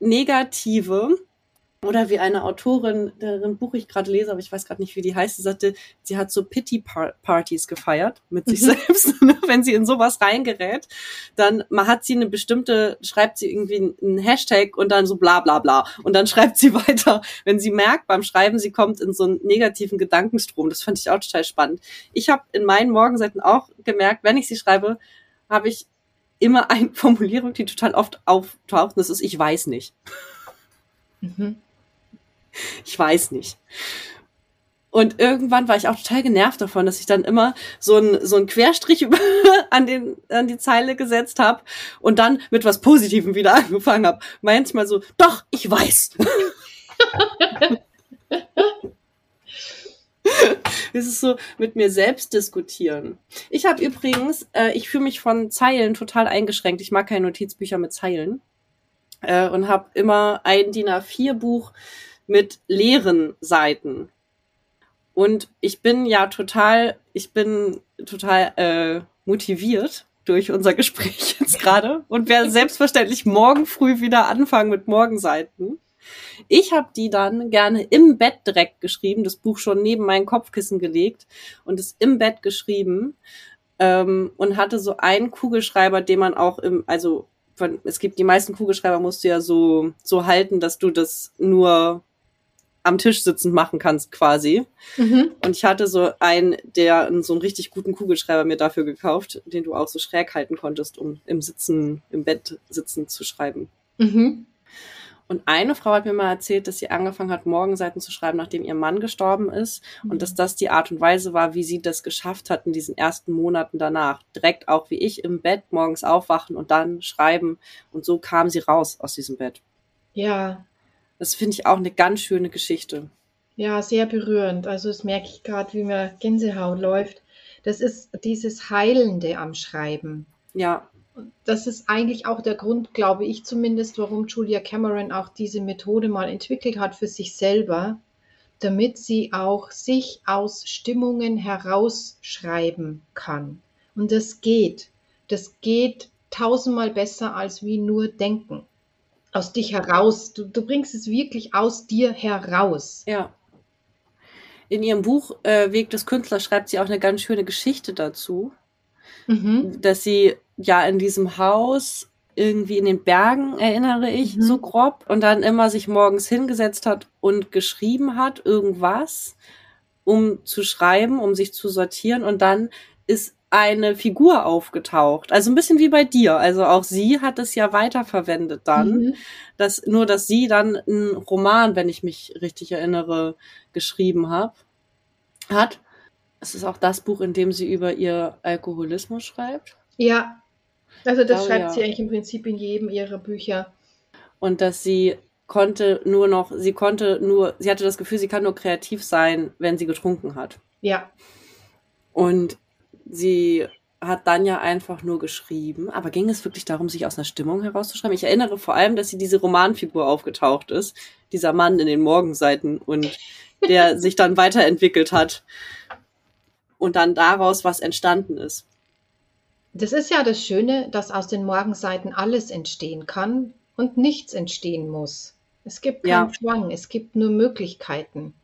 [SPEAKER 1] Negative oder wie eine Autorin, deren Buch ich gerade lese, aber ich weiß gerade nicht, wie die heißt, sie sagte, sie hat so Pity-Partys gefeiert mit sich mhm. selbst. Wenn sie in sowas reingerät, dann man hat sie eine bestimmte, schreibt sie irgendwie einen Hashtag und dann so bla bla bla. Und dann schreibt sie weiter. Wenn sie merkt beim Schreiben, sie kommt in so einen negativen Gedankenstrom. Das fand ich auch total spannend. Ich habe in meinen Morgenseiten auch gemerkt, wenn ich sie schreibe, habe ich immer eine Formulierung, die total oft auftaucht. Und das ist, ich weiß nicht. Mhm. Ich weiß nicht. Und irgendwann war ich auch total genervt davon, dass ich dann immer so ein so Querstrich an, den, an die Zeile gesetzt habe und dann mit was Positivem wieder angefangen habe. Manchmal so, doch, ich weiß. Es ist so mit mir selbst diskutieren. Ich habe übrigens, äh, ich fühle mich von Zeilen total eingeschränkt. Ich mag keine Notizbücher mit Zeilen äh, und habe immer ein DIN A4 Buch mit leeren Seiten. Und ich bin ja total, ich bin total äh, motiviert durch unser Gespräch jetzt gerade und werde selbstverständlich morgen früh wieder anfangen mit Morgenseiten. Ich habe die dann gerne im Bett direkt geschrieben, das Buch schon neben mein Kopfkissen gelegt und es im Bett geschrieben ähm, und hatte so einen Kugelschreiber, den man auch im, also von, es gibt die meisten Kugelschreiber musst du ja so so halten, dass du das nur am Tisch sitzend machen kannst quasi. Mhm. Und ich hatte so einen, der so einen richtig guten Kugelschreiber mir dafür gekauft, den du auch so schräg halten konntest, um im Sitzen, im Bett sitzen zu schreiben. Mhm. Und eine Frau hat mir mal erzählt, dass sie angefangen hat, Morgenseiten zu schreiben, nachdem ihr Mann gestorben ist. Mhm. Und dass das die Art und Weise war, wie sie das geschafft hat in diesen ersten Monaten danach. Direkt auch wie ich im Bett morgens aufwachen und dann schreiben. Und so kam sie raus aus diesem Bett.
[SPEAKER 2] Ja,
[SPEAKER 1] das finde ich auch eine ganz schöne Geschichte.
[SPEAKER 2] Ja, sehr berührend. Also das merke ich gerade, wie mir Gänsehaut läuft. Das ist dieses Heilende am Schreiben.
[SPEAKER 1] Ja.
[SPEAKER 2] Das ist eigentlich auch der Grund, glaube ich zumindest, warum Julia Cameron auch diese Methode mal entwickelt hat für sich selber, damit sie auch sich aus Stimmungen herausschreiben kann. Und das geht. Das geht tausendmal besser als wie nur denken aus dich heraus. Du, du bringst es wirklich aus dir heraus.
[SPEAKER 1] Ja. In ihrem Buch äh, Weg des Künstlers schreibt sie auch eine ganz schöne Geschichte dazu, mhm. dass sie ja in diesem Haus irgendwie in den Bergen, erinnere ich, mhm. so grob, und dann immer sich morgens hingesetzt hat und geschrieben hat, irgendwas, um zu schreiben, um sich zu sortieren, und dann ist eine Figur aufgetaucht. Also ein bisschen wie bei dir. Also auch sie hat es ja weiterverwendet dann. Mhm. Dass, nur, dass sie dann einen Roman, wenn ich mich richtig erinnere, geschrieben hab, hat. Es ist auch das Buch, in dem sie über ihr Alkoholismus schreibt.
[SPEAKER 2] Ja. Also das oh, schreibt ja. sie eigentlich im Prinzip in jedem ihrer Bücher.
[SPEAKER 1] Und dass sie konnte nur noch, sie konnte nur, sie hatte das Gefühl, sie kann nur kreativ sein, wenn sie getrunken hat.
[SPEAKER 2] Ja.
[SPEAKER 1] Und sie hat dann ja einfach nur geschrieben, aber ging es wirklich darum, sich aus einer Stimmung herauszuschreiben? Ich erinnere vor allem, dass sie diese Romanfigur aufgetaucht ist, dieser Mann in den Morgenseiten und der sich dann weiterentwickelt hat und dann daraus was entstanden ist.
[SPEAKER 2] Das ist ja das Schöne, dass aus den Morgenseiten alles entstehen kann und nichts entstehen muss. Es gibt keinen ja. Zwang, es gibt nur Möglichkeiten.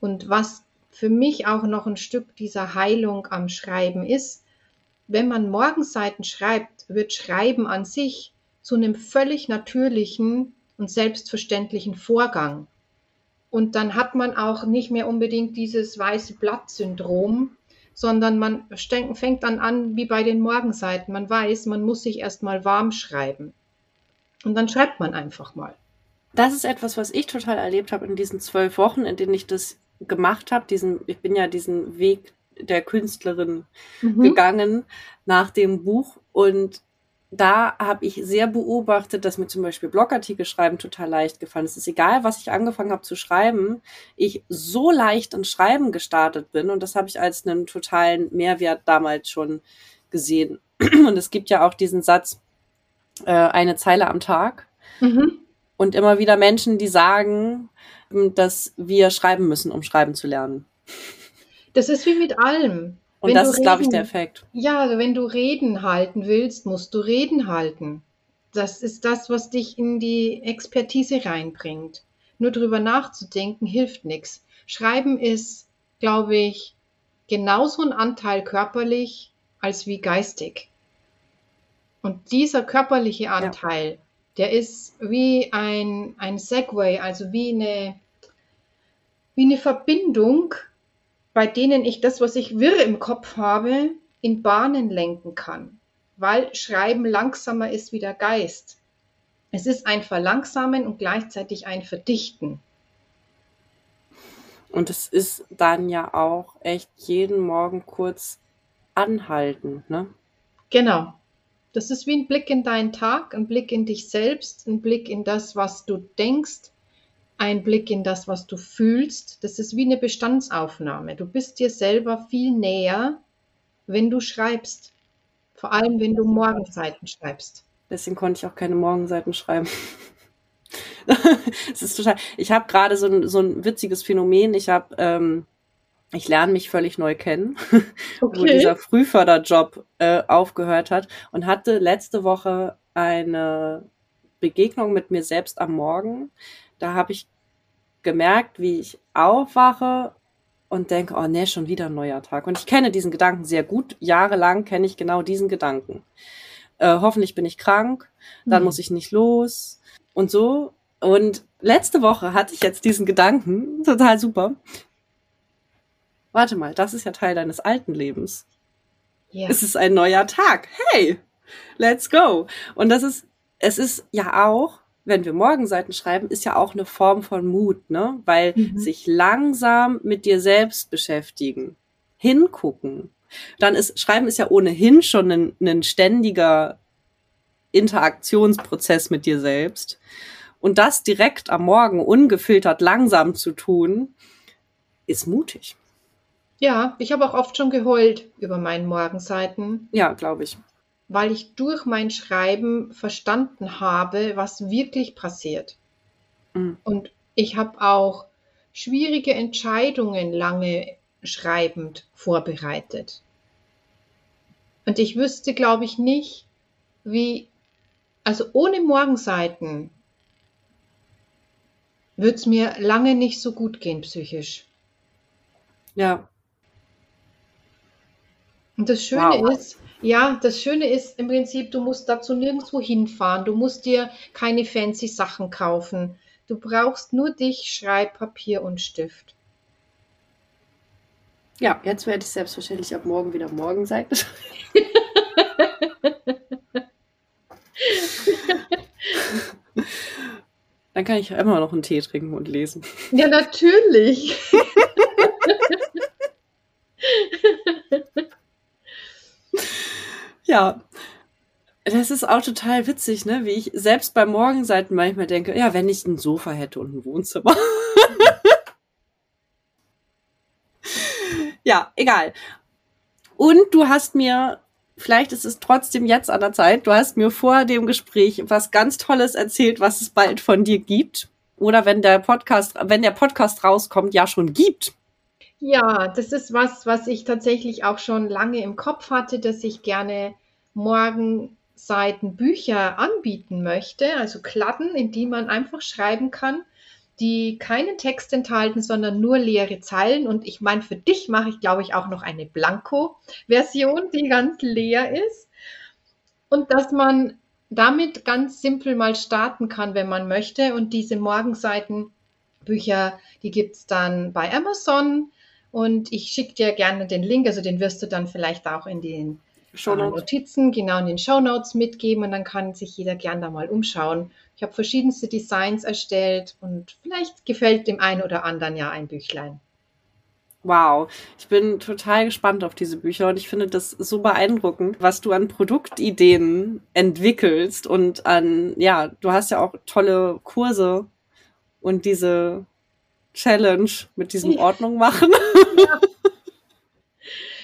[SPEAKER 2] Und was für mich auch noch ein Stück dieser Heilung am Schreiben ist, wenn man Morgenseiten schreibt, wird Schreiben an sich zu einem völlig natürlichen und selbstverständlichen Vorgang. Und dann hat man auch nicht mehr unbedingt dieses weiße Blatt-Syndrom, sondern man fängt dann an wie bei den Morgenseiten. Man weiß, man muss sich erstmal warm schreiben. Und dann schreibt man einfach mal.
[SPEAKER 1] Das ist etwas, was ich total erlebt habe in diesen zwölf Wochen, in denen ich das gemacht habe, diesen, ich bin ja diesen Weg der Künstlerin mhm. gegangen nach dem Buch und da habe ich sehr beobachtet, dass mir zum Beispiel Blogartikel schreiben total leicht gefallen ist. Es ist egal, was ich angefangen habe zu schreiben, ich so leicht ins Schreiben gestartet bin und das habe ich als einen totalen Mehrwert damals schon gesehen. Und es gibt ja auch diesen Satz, äh, eine Zeile am Tag. Mhm. Und immer wieder Menschen, die sagen, dass wir schreiben müssen, um schreiben zu lernen.
[SPEAKER 2] Das ist wie mit allem.
[SPEAKER 1] Und wenn das ist, glaube ich, der Effekt.
[SPEAKER 2] Ja, also wenn du Reden halten willst, musst du Reden halten. Das ist das, was dich in die Expertise reinbringt. Nur drüber nachzudenken hilft nichts. Schreiben ist, glaube ich, genauso ein Anteil körperlich als wie geistig. Und dieser körperliche Anteil, ja. der ist wie ein, ein Segway, also wie eine, wie eine Verbindung bei denen ich das, was ich wirr im Kopf habe, in Bahnen lenken kann, weil Schreiben langsamer ist wie der Geist. Es ist ein Verlangsamen und gleichzeitig ein Verdichten.
[SPEAKER 1] Und es ist dann ja auch echt jeden Morgen kurz anhalten, ne?
[SPEAKER 2] Genau. Das ist wie ein Blick in deinen Tag, ein Blick in dich selbst, ein Blick in das, was du denkst, ein Blick in das, was du fühlst. Das ist wie eine Bestandsaufnahme. Du bist dir selber viel näher, wenn du schreibst. Vor allem, wenn du Morgenseiten schreibst.
[SPEAKER 1] Deswegen konnte ich auch keine Morgenseiten schreiben. es ist total. Ich habe gerade so ein, so ein witziges Phänomen. Ich habe, ähm, ich lerne mich völlig neu kennen, okay. wo dieser Frühförderjob äh, aufgehört hat und hatte letzte Woche eine Begegnung mit mir selbst am Morgen. Da habe ich gemerkt, wie ich aufwache und denke, oh nee, schon wieder ein neuer Tag. Und ich kenne diesen Gedanken sehr gut. Jahrelang kenne ich genau diesen Gedanken. Äh, hoffentlich bin ich krank, dann mhm. muss ich nicht los und so. Und letzte Woche hatte ich jetzt diesen Gedanken, total super. Warte mal, das ist ja Teil deines alten Lebens. Yeah. Es ist ein neuer Tag. Hey, let's go. Und das ist, es ist ja auch wenn wir Morgenseiten schreiben, ist ja auch eine Form von Mut, ne? Weil mhm. sich langsam mit dir selbst beschäftigen, hingucken. Dann ist, Schreiben ist ja ohnehin schon ein, ein ständiger Interaktionsprozess mit dir selbst. Und das direkt am Morgen ungefiltert langsam zu tun, ist mutig.
[SPEAKER 2] Ja, ich habe auch oft schon geheult über meinen Morgenseiten.
[SPEAKER 1] Ja, glaube ich
[SPEAKER 2] weil ich durch mein Schreiben verstanden habe, was wirklich passiert. Mhm. Und ich habe auch schwierige Entscheidungen lange schreibend vorbereitet. Und ich wüsste, glaube ich, nicht, wie, also ohne Morgenseiten wird es mir lange nicht so gut gehen psychisch.
[SPEAKER 1] Ja.
[SPEAKER 2] Und das Schöne wow. ist, ja, das Schöne ist im Prinzip, du musst dazu nirgendwo hinfahren. Du musst dir keine fancy Sachen kaufen. Du brauchst nur dich, Schreibpapier und Stift.
[SPEAKER 1] Ja, jetzt werde ich selbstverständlich ab morgen wieder Morgenseite Dann kann ich immer noch einen Tee trinken und lesen.
[SPEAKER 2] Ja, natürlich.
[SPEAKER 1] Ja. Das ist auch total witzig, ne? Wie ich selbst bei Morgenseiten manchmal denke, ja, wenn ich ein Sofa hätte und ein Wohnzimmer. ja, egal. Und du hast mir, vielleicht ist es trotzdem jetzt an der Zeit, du hast mir vor dem Gespräch was ganz Tolles erzählt, was es bald von dir gibt. Oder wenn der Podcast, wenn der Podcast rauskommt, ja schon gibt.
[SPEAKER 2] Ja, das ist was, was ich tatsächlich auch schon lange im Kopf hatte, dass ich gerne morgen Bücher anbieten möchte, also Kladden, in die man einfach schreiben kann, die keinen Text enthalten, sondern nur leere Zeilen. Und ich meine, für dich mache ich, glaube ich, auch noch eine Blanko-Version, die ganz leer ist. Und dass man damit ganz simpel mal starten kann, wenn man möchte. Und diese Morgenseitenbücher, die gibt es dann bei Amazon. Und ich schicke dir gerne den Link, also den wirst du dann vielleicht auch in den äh, Notizen, genau in den Show Notes mitgeben und dann kann sich jeder gern da mal umschauen. Ich habe verschiedenste Designs erstellt und vielleicht gefällt dem einen oder anderen ja ein Büchlein.
[SPEAKER 1] Wow, ich bin total gespannt auf diese Bücher und ich finde das so beeindruckend, was du an Produktideen entwickelst und an, ja, du hast ja auch tolle Kurse und diese Challenge mit diesem Ordnung machen. Ja.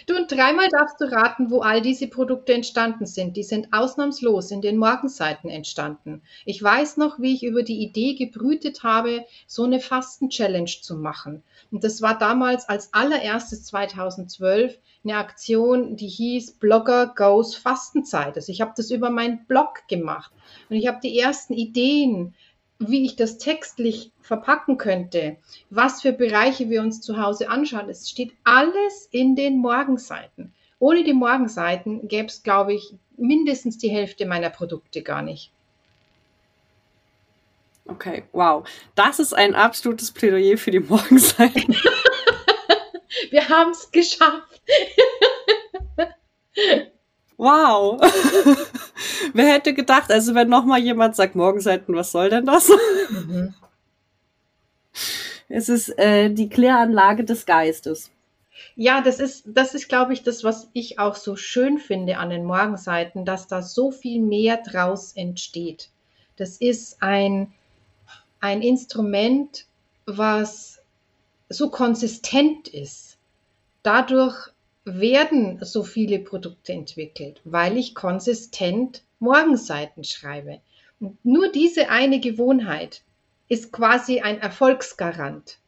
[SPEAKER 2] Du, und dreimal darfst du raten, wo all diese Produkte entstanden sind. Die sind ausnahmslos in den Morgenseiten entstanden. Ich weiß noch, wie ich über die Idee gebrütet habe, so eine Fasten-Challenge zu machen. Und das war damals als allererstes 2012 eine Aktion, die hieß Blogger Goes Fastenzeit. Also ich habe das über meinen Blog gemacht und ich habe die ersten Ideen wie ich das textlich verpacken könnte, was für Bereiche wir uns zu Hause anschauen. Es steht alles in den Morgenseiten. Ohne die Morgenseiten gäbe es, glaube ich, mindestens die Hälfte meiner Produkte gar nicht.
[SPEAKER 1] Okay, wow. Das ist ein absolutes Plädoyer für die Morgenseiten.
[SPEAKER 2] wir haben es geschafft.
[SPEAKER 1] Wow. Wer hätte gedacht, also wenn noch mal jemand sagt, Morgenseiten, was soll denn das? Mhm. Es ist äh, die Kläranlage des Geistes.
[SPEAKER 2] Ja, das ist, das ist, glaube ich, das, was ich auch so schön finde an den Morgenseiten, dass da so viel mehr draus entsteht. Das ist ein, ein Instrument, was so konsistent ist. Dadurch werden so viele Produkte entwickelt, weil ich konsistent Morgenseiten schreibe. Und nur diese eine Gewohnheit ist quasi ein Erfolgsgarant.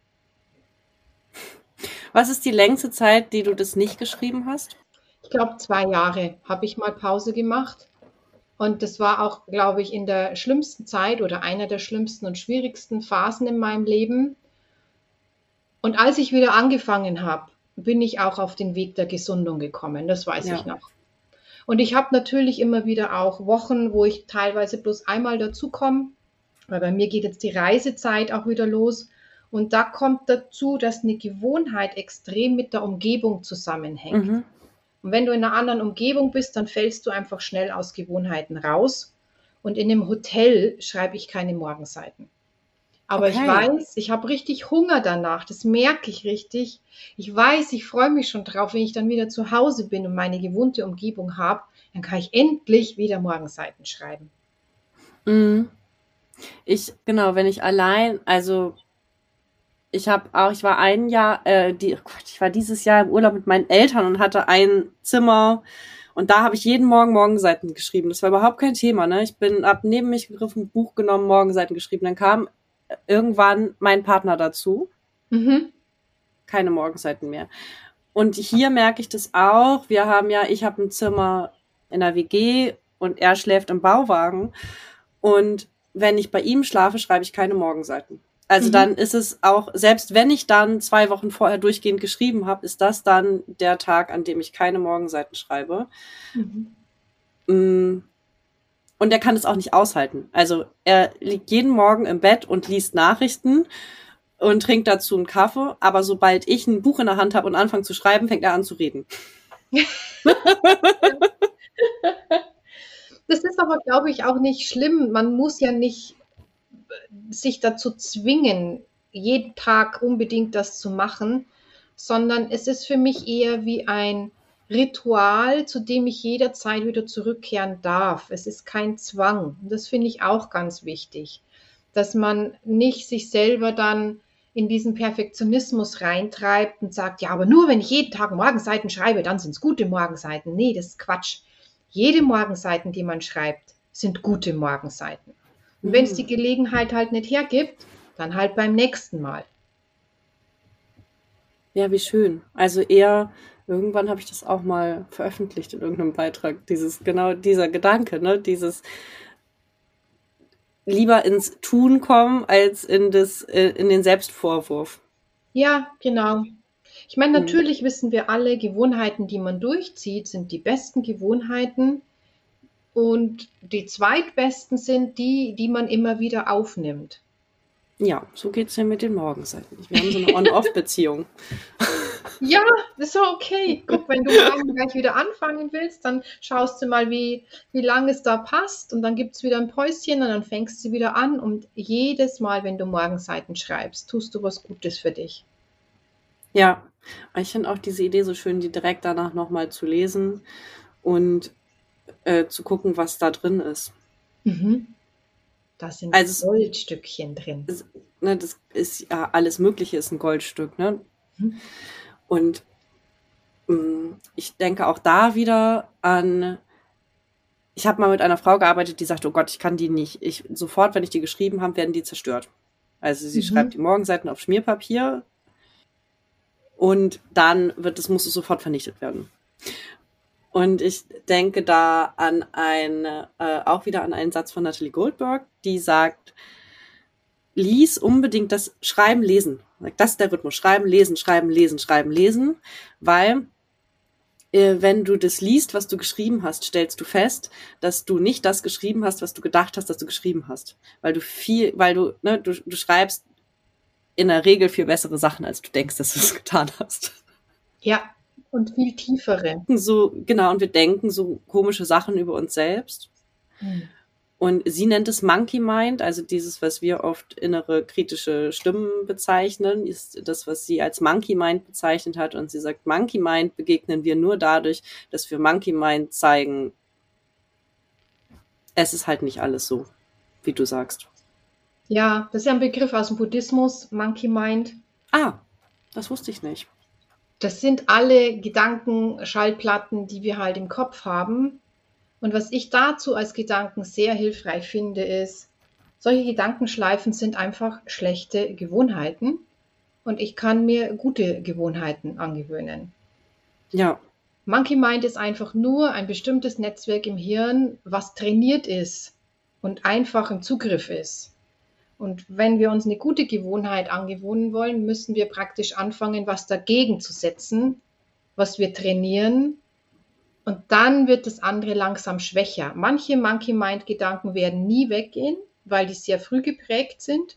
[SPEAKER 1] Was ist die längste Zeit, die du das nicht geschrieben hast?
[SPEAKER 2] Ich glaube, zwei Jahre habe ich mal Pause gemacht. Und das war auch, glaube ich, in der schlimmsten Zeit oder einer der schlimmsten und schwierigsten Phasen in meinem Leben. Und als ich wieder angefangen habe, bin ich auch auf den Weg der Gesundung gekommen. Das weiß ja. ich noch. Und ich habe natürlich immer wieder auch Wochen, wo ich teilweise bloß einmal dazukomme, weil bei mir geht jetzt die Reisezeit auch wieder los. Und da kommt dazu, dass eine Gewohnheit extrem mit der Umgebung zusammenhängt. Mhm. Und wenn du in einer anderen Umgebung bist, dann fällst du einfach schnell aus Gewohnheiten raus. Und in einem Hotel schreibe ich keine Morgenseiten. Aber okay. ich weiß, ich habe richtig Hunger danach. Das merke ich richtig. Ich weiß, ich freue mich schon drauf, wenn ich dann wieder zu Hause bin und meine gewohnte Umgebung habe. Dann kann ich endlich wieder Morgenseiten schreiben.
[SPEAKER 1] Mhm. Ich, genau, wenn ich allein, also ich habe auch, ich war ein Jahr, äh, die, oh Gott, ich war dieses Jahr im Urlaub mit meinen Eltern und hatte ein Zimmer und da habe ich jeden Morgen Morgenseiten geschrieben. Das war überhaupt kein Thema, ne? Ich bin ab neben mich gegriffen, Buch genommen, Morgenseiten geschrieben. Dann kam irgendwann mein Partner dazu. Mhm. Keine Morgenseiten mehr. Und hier merke ich das auch. Wir haben ja, ich habe ein Zimmer in der WG und er schläft im Bauwagen. Und wenn ich bei ihm schlafe, schreibe ich keine Morgenseiten. Also mhm. dann ist es auch, selbst wenn ich dann zwei Wochen vorher durchgehend geschrieben habe, ist das dann der Tag, an dem ich keine Morgenseiten schreibe. Mhm. Und er kann es auch nicht aushalten. Also er liegt jeden Morgen im Bett und liest Nachrichten und trinkt dazu einen Kaffee. Aber sobald ich ein Buch in der Hand habe und anfange zu schreiben, fängt er an zu reden.
[SPEAKER 2] das ist aber, glaube ich, auch nicht schlimm. Man muss ja nicht sich dazu zwingen, jeden Tag unbedingt das zu machen, sondern es ist für mich eher wie ein Ritual, zu dem ich jederzeit wieder zurückkehren darf. Es ist kein Zwang. Das finde ich auch ganz wichtig, dass man nicht sich selber dann in diesen Perfektionismus reintreibt und sagt, ja, aber nur wenn ich jeden Tag Morgenseiten schreibe, dann sind es gute Morgenseiten. Nee, das ist Quatsch. Jede Morgenseiten, die man schreibt, sind gute Morgenseiten. Und wenn es die mhm. Gelegenheit halt nicht hergibt, dann halt beim nächsten Mal.
[SPEAKER 1] Ja, wie schön. Also eher irgendwann habe ich das auch mal veröffentlicht in irgendeinem Beitrag. Dieses, genau dieser Gedanke, ne? Dieses lieber ins Tun kommen als in das, äh, in den Selbstvorwurf.
[SPEAKER 2] Ja, genau. Ich meine, hm. natürlich mhm. wissen wir alle, Gewohnheiten, die man durchzieht, sind die besten Gewohnheiten. Und die zweitbesten sind die, die man immer wieder aufnimmt.
[SPEAKER 1] Ja, so geht es ja mit den Morgenseiten. Wir haben so eine On-Off-Beziehung.
[SPEAKER 2] Ja, ist so okay. Guck, wenn du morgen gleich wieder anfangen willst, dann schaust du mal, wie, wie lange es da passt und dann gibt es wieder ein Päuschen und dann fängst du wieder an und jedes Mal, wenn du Morgenseiten schreibst, tust du was Gutes für dich.
[SPEAKER 1] Ja, Ich finde auch diese Idee so schön, die direkt danach nochmal zu lesen und äh, zu gucken, was da drin ist.
[SPEAKER 2] Mhm. Da sind also, Goldstückchen drin.
[SPEAKER 1] Ist, ne, das ist ja alles Mögliche ist ein Goldstück, ne? Mhm. Und mh, mm, ich denke auch da wieder an ich habe mal mit einer Frau gearbeitet, die sagte, oh Gott, ich kann die nicht. Ich sofort, wenn ich die geschrieben habe, werden die zerstört. Also sie mhm. schreibt die Morgenseiten auf Schmierpapier und dann wird es muss es sofort vernichtet werden. Und ich denke da an ein, äh, auch wieder an einen Satz von Natalie Goldberg, die sagt, lies unbedingt das Schreiben, Lesen. Das ist der Rhythmus. Schreiben, Lesen, Schreiben, Lesen, Schreiben, Lesen. Weil äh, wenn du das liest, was du geschrieben hast, stellst du fest, dass du nicht das geschrieben hast, was du gedacht hast, dass du geschrieben hast. Weil du viel, weil du, ne, du, du schreibst in der Regel viel bessere Sachen, als du denkst, dass du es getan hast.
[SPEAKER 2] Ja, und viel tiefere.
[SPEAKER 1] So, genau, und wir denken so komische Sachen über uns selbst. Hm. Und sie nennt es Monkey Mind, also dieses, was wir oft innere kritische Stimmen bezeichnen, ist das, was sie als Monkey Mind bezeichnet hat. Und sie sagt, Monkey Mind begegnen wir nur dadurch, dass wir Monkey Mind zeigen, es ist halt nicht alles so, wie du sagst.
[SPEAKER 2] Ja, das ist ja ein Begriff aus dem Buddhismus, Monkey Mind.
[SPEAKER 1] Ah, das wusste ich nicht.
[SPEAKER 2] Das sind alle Gedanken, Schallplatten, die wir halt im Kopf haben und was ich dazu als Gedanken sehr hilfreich finde, ist, solche Gedankenschleifen sind einfach schlechte Gewohnheiten und ich kann mir gute Gewohnheiten angewöhnen.
[SPEAKER 1] Ja.
[SPEAKER 2] Monkey Mind ist einfach nur ein bestimmtes Netzwerk im Hirn, was trainiert ist und einfach im Zugriff ist. Und wenn wir uns eine gute Gewohnheit angewöhnen wollen, müssen wir praktisch anfangen, was dagegen zu setzen, was wir trainieren und dann wird das andere langsam schwächer. Manche Monkey Mind Gedanken werden nie weggehen, weil die sehr früh geprägt sind.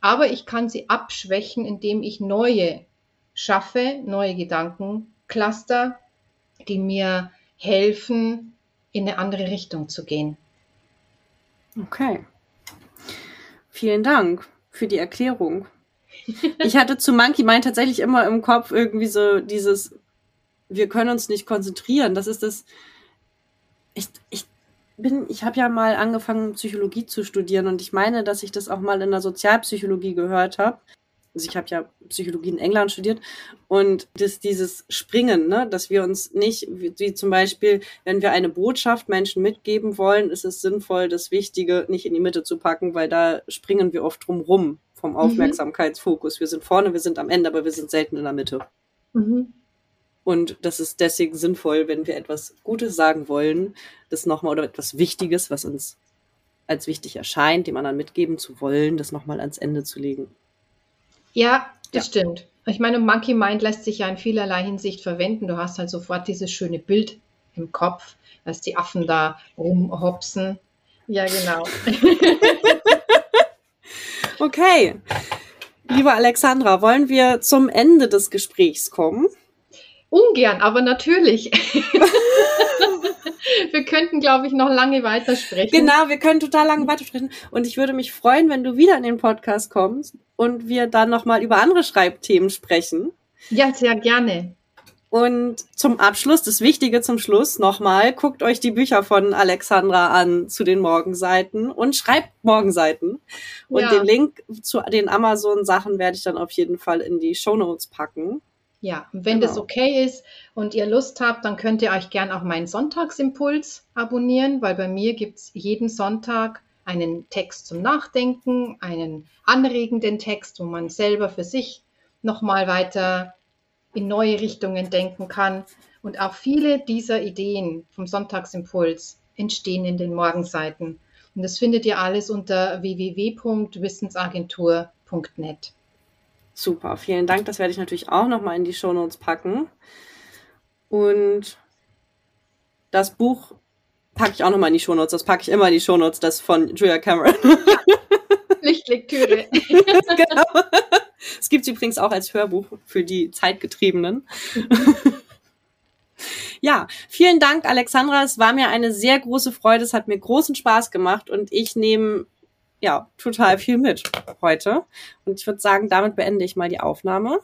[SPEAKER 2] Aber ich kann sie abschwächen, indem ich neue schaffe, neue Gedankencluster, die mir helfen, in eine andere Richtung zu gehen.
[SPEAKER 1] Okay. Vielen Dank für die Erklärung. Ich hatte zu Monkey Mind tatsächlich immer im Kopf irgendwie so dieses wir können uns nicht konzentrieren. Das ist das. Ich, ich bin, ich habe ja mal angefangen, Psychologie zu studieren und ich meine, dass ich das auch mal in der Sozialpsychologie gehört habe. Also ich habe ja Psychologie in England studiert und das, dieses Springen, ne, dass wir uns nicht, wie, zum Beispiel, wenn wir eine Botschaft Menschen mitgeben wollen, ist es sinnvoll, das Wichtige nicht in die Mitte zu packen, weil da springen wir oft drum rum vom mhm. Aufmerksamkeitsfokus. Wir sind vorne, wir sind am Ende, aber wir sind selten in der Mitte. Mhm. Und das ist deswegen sinnvoll, wenn wir etwas Gutes sagen wollen, das nochmal oder etwas Wichtiges, was uns als wichtig erscheint, dem anderen mitgeben zu wollen, das nochmal ans Ende zu legen.
[SPEAKER 2] Ja, das ja. stimmt. Ich meine, Monkey Mind lässt sich ja in vielerlei Hinsicht verwenden. Du hast halt sofort dieses schöne Bild im Kopf, dass die Affen da rumhopsen. Ja, genau.
[SPEAKER 1] okay. Liebe Alexandra, wollen wir zum Ende des Gesprächs kommen?
[SPEAKER 2] Ungern, aber natürlich. wir könnten, glaube ich, noch lange weitersprechen.
[SPEAKER 1] Genau, wir können total lange weitersprechen. Und ich würde mich freuen, wenn du wieder in den Podcast kommst und wir dann nochmal über andere Schreibthemen sprechen.
[SPEAKER 2] Ja, sehr gerne.
[SPEAKER 1] Und zum Abschluss, das Wichtige zum Schluss nochmal, guckt euch die Bücher von Alexandra an zu den Morgenseiten und schreibt Morgenseiten. Und ja. den Link zu den Amazon-Sachen werde ich dann auf jeden Fall in die Show Notes packen.
[SPEAKER 2] Ja, wenn genau. das okay ist und ihr Lust habt, dann könnt ihr euch gern auch meinen Sonntagsimpuls abonnieren, weil bei mir gibt es jeden Sonntag einen Text zum Nachdenken, einen anregenden Text, wo man selber für sich nochmal weiter in neue Richtungen denken kann. Und auch viele dieser Ideen vom Sonntagsimpuls entstehen in den Morgenseiten. Und das findet ihr alles unter www.wissensagentur.net.
[SPEAKER 1] Super, vielen Dank. Das werde ich natürlich auch nochmal in die Shownotes packen. Und das Buch packe ich auch nochmal in die Shownotes. Das packe ich immer in die Shownotes, das von Julia Cameron.
[SPEAKER 2] Lichtlektüre. genau.
[SPEAKER 1] Es gibt es übrigens auch als Hörbuch für die Zeitgetriebenen. ja, vielen Dank, Alexandra. Es war mir eine sehr große Freude. Es hat mir großen Spaß gemacht und ich nehme ja, total viel mit heute. Und ich würde sagen, damit beende ich mal die Aufnahme.